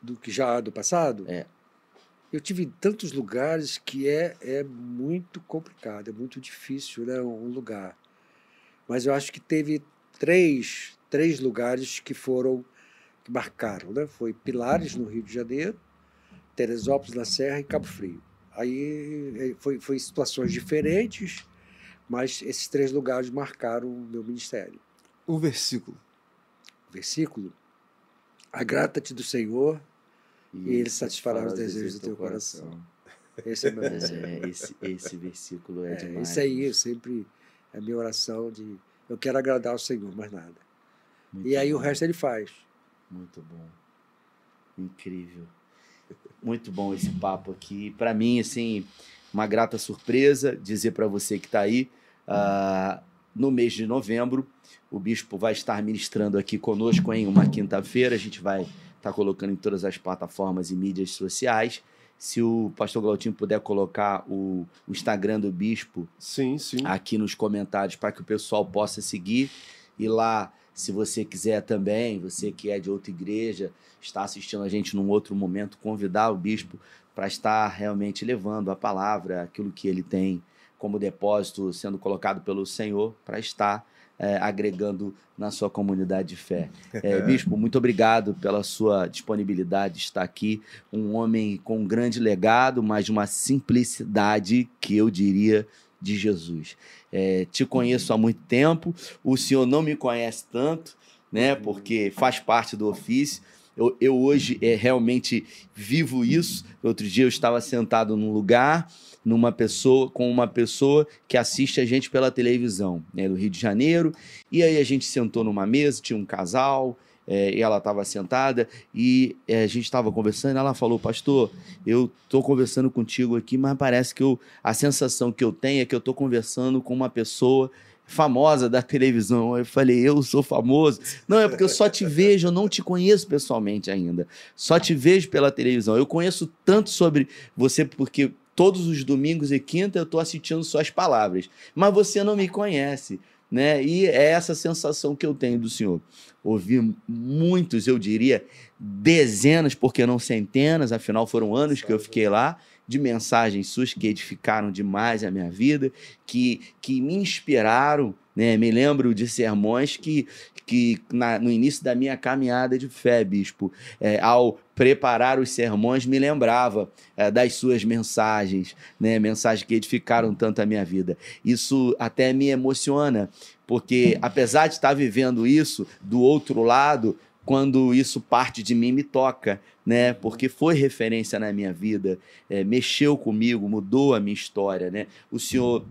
Do que já do passado? É eu tive em tantos lugares que é, é muito complicado, é muito difícil né, um lugar. Mas eu acho que teve três, três lugares que foram, que marcaram. Né? Foi Pilares, no Rio de Janeiro, Teresópolis, na Serra e Cabo Frio. Aí foi, foi situações diferentes, mas esses três lugares marcaram o meu ministério. O versículo. Versículo. Agrada-te do Senhor e, ele satisfará os desejos do teu coração. coração. Esse é meu desejo. É, esse, esse versículo é, é demais. Isso aí, eu sempre, é minha oração de, eu quero agradar ao Senhor, mais nada. Muito e aí bom. o resto ele faz. Muito bom. Incrível. Muito bom esse papo aqui. Para mim, assim, uma grata surpresa dizer para você que está aí, uh, no mês de novembro, o bispo vai estar ministrando aqui conosco em uma quinta-feira. A gente vai está colocando em todas as plataformas e mídias sociais. Se o pastor Glautinho puder colocar o, o Instagram do Bispo sim, sim. aqui nos comentários para que o pessoal possa seguir. E lá, se você quiser também, você que é de outra igreja, está assistindo a gente num outro momento, convidar o Bispo para estar realmente levando a palavra, aquilo que ele tem como depósito sendo colocado pelo Senhor, para estar é, agregando na sua comunidade de fé. É, Bispo, muito obrigado pela sua disponibilidade de estar aqui. Um homem com um grande legado, mas de uma simplicidade que eu diria de Jesus. É, te conheço há muito tempo, o senhor não me conhece tanto, né? Porque faz parte do ofício. Eu, eu hoje é, realmente vivo isso. Outro dia eu estava sentado num lugar numa pessoa com uma pessoa que assiste a gente pela televisão, né, do Rio de Janeiro. E aí a gente sentou numa mesa, tinha um casal, é, e ela estava sentada e é, a gente estava conversando. Ela falou, pastor, eu estou conversando contigo aqui, mas parece que eu, a sensação que eu tenho é que eu estou conversando com uma pessoa famosa da televisão. Eu falei, eu sou famoso. Não, é porque eu só te vejo, eu não te conheço pessoalmente ainda. Só te vejo pela televisão. Eu conheço tanto sobre você porque todos os domingos e quinta eu estou assistindo suas palavras, mas você não me conhece. Né? E é essa sensação que eu tenho do Senhor. Ouvi muitos, eu diria, dezenas, porque não centenas, afinal foram anos que eu fiquei lá, de mensagens suas que edificaram demais a minha vida, que, que me inspiraram. Né? Me lembro de sermões que, que na, no início da minha caminhada de fé, bispo, é, ao preparar os sermões, me lembrava é, das suas mensagens, né? mensagens que edificaram tanto a minha vida. Isso até me emociona, porque apesar de estar vivendo isso do outro lado, quando isso parte de mim me toca, né? Porque foi referência na minha vida, é, mexeu comigo, mudou a minha história, né? O senhor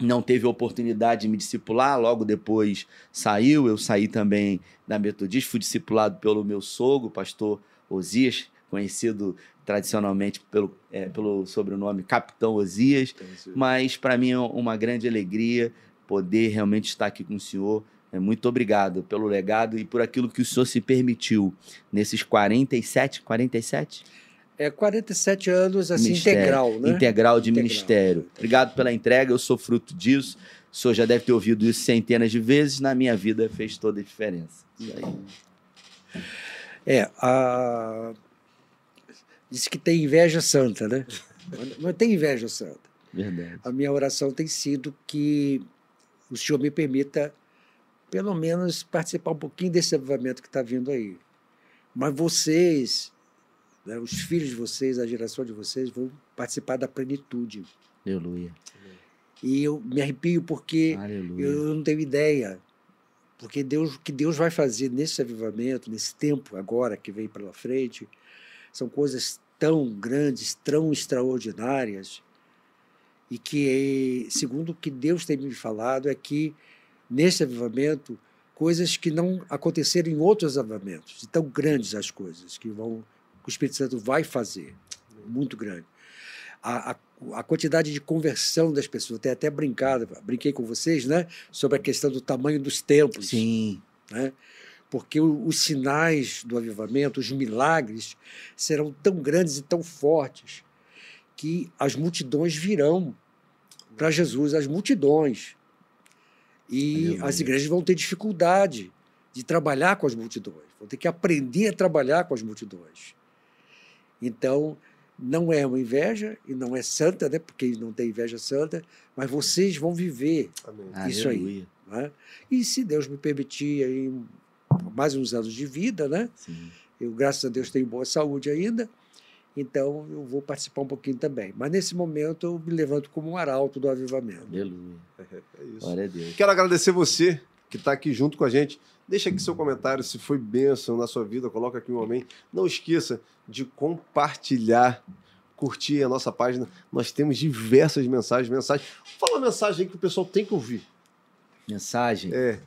não teve oportunidade de me discipular, logo depois saiu, eu saí também da Metodista, fui discipulado pelo meu sogro, pastor Osias, conhecido tradicionalmente pelo, é, pelo sobrenome Capitão Osias, mas para mim é uma grande alegria poder realmente estar aqui com o senhor. É, muito obrigado pelo legado e por aquilo que o senhor se permitiu nesses 47, 47? É 47 anos assim ministério, integral, né? Integral de integral. ministério. Obrigado pela entrega, eu sou fruto disso. O senhor já deve ter ouvido isso centenas de vezes, na minha vida fez toda a diferença. É, a... diz que tem inveja santa, né? Mas tem inveja santa. Verdade. A minha oração tem sido que o senhor me permita, pelo menos, participar um pouquinho desse avivamento que está vindo aí. Mas vocês né, os filhos de vocês, a geração de vocês, vão participar da plenitude. Aleluia. E eu me arrepio porque Aleluia. eu não tenho ideia. Porque Deus, o que Deus vai fazer nesse avivamento, nesse tempo agora que vem pela frente, são coisas tão grandes, tão extraordinárias, e que, segundo o que Deus tem me falado, é que nesse avivamento, coisas que não aconteceram em outros avivamentos, de tão grandes as coisas que vão, que o Espírito Santo vai fazer, muito grande. A, a, a quantidade de conversão das pessoas, até até brincado, brinquei com vocês, né, sobre a questão do tamanho dos templos Sim. né? porque o- os sinais do avivamento, os milagres, serão tão grandes e tão fortes que as multidões virão para Jesus, as multidões. E as igrejas vão ter dificuldade de trabalhar com as multidões, vão ter que aprender a trabalhar com as multidões. Então, não é uma inveja e não é santa, né? porque não tem inveja santa, mas vocês vão viver Amém. Isso aí. Né? E se Deus me permitir aí mais uns anos de vida, né? Sim. Eu, graças a Deus, tenho boa saúde ainda, então eu vou participar um pouquinho também. Mas nesse momento eu me levanto como um arauto do avivamento. Aleluia. É isso. Glória a Deus. Quero agradecer você que está aqui junto com a gente. Deixa aqui seu comentário se foi bênção na sua vida, coloca aqui um amém. Não esqueça de compartilhar, curtir a nossa página. Nós temos diversas mensagens, mensagens. Fala uma mensagem aí que o pessoal tem que ouvir. Mensagem. É,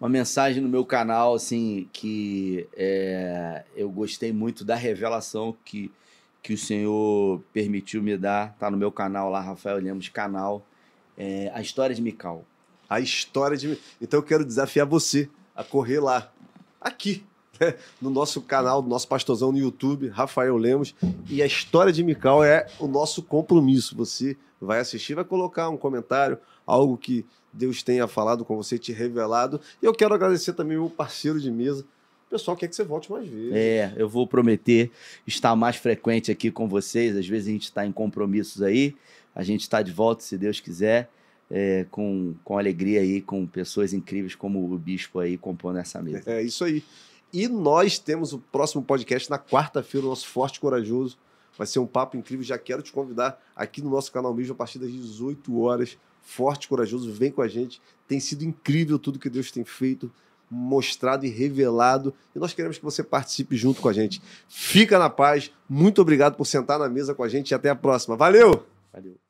Uma mensagem no meu canal, assim, que é, eu gostei muito da revelação que, que o Senhor permitiu me dar. Tá no meu canal lá, Rafael Lemos Canal. É, a história de Mical. a história de. Então eu quero desafiar você a correr lá, aqui, né? no nosso canal, do nosso pastorzão no YouTube, Rafael Lemos. E a história de Mical é o nosso compromisso. Você vai assistir, vai colocar um comentário, algo que Deus tenha falado com você, te revelado. E eu quero agradecer também o meu parceiro de mesa. O pessoal quer que você volte mais vezes. É, eu vou prometer estar mais frequente aqui com vocês. Às vezes a gente está em compromissos aí. A gente está de volta, se Deus quiser, é, com, com alegria aí, com pessoas incríveis como o Bispo aí compondo essa mesa. É isso aí. E nós temos o próximo podcast na quarta-feira, o nosso Forte e Corajoso. Vai ser um papo incrível. Já quero te convidar aqui no nosso canal mesmo a partir das 18 horas. Forte Corajoso, vem com a gente. Tem sido incrível tudo que Deus tem feito, mostrado e revelado. E nós queremos que você participe junto com a gente. Fica na paz. Muito obrigado por sentar na mesa com a gente e até a próxima. Valeu! Valeu.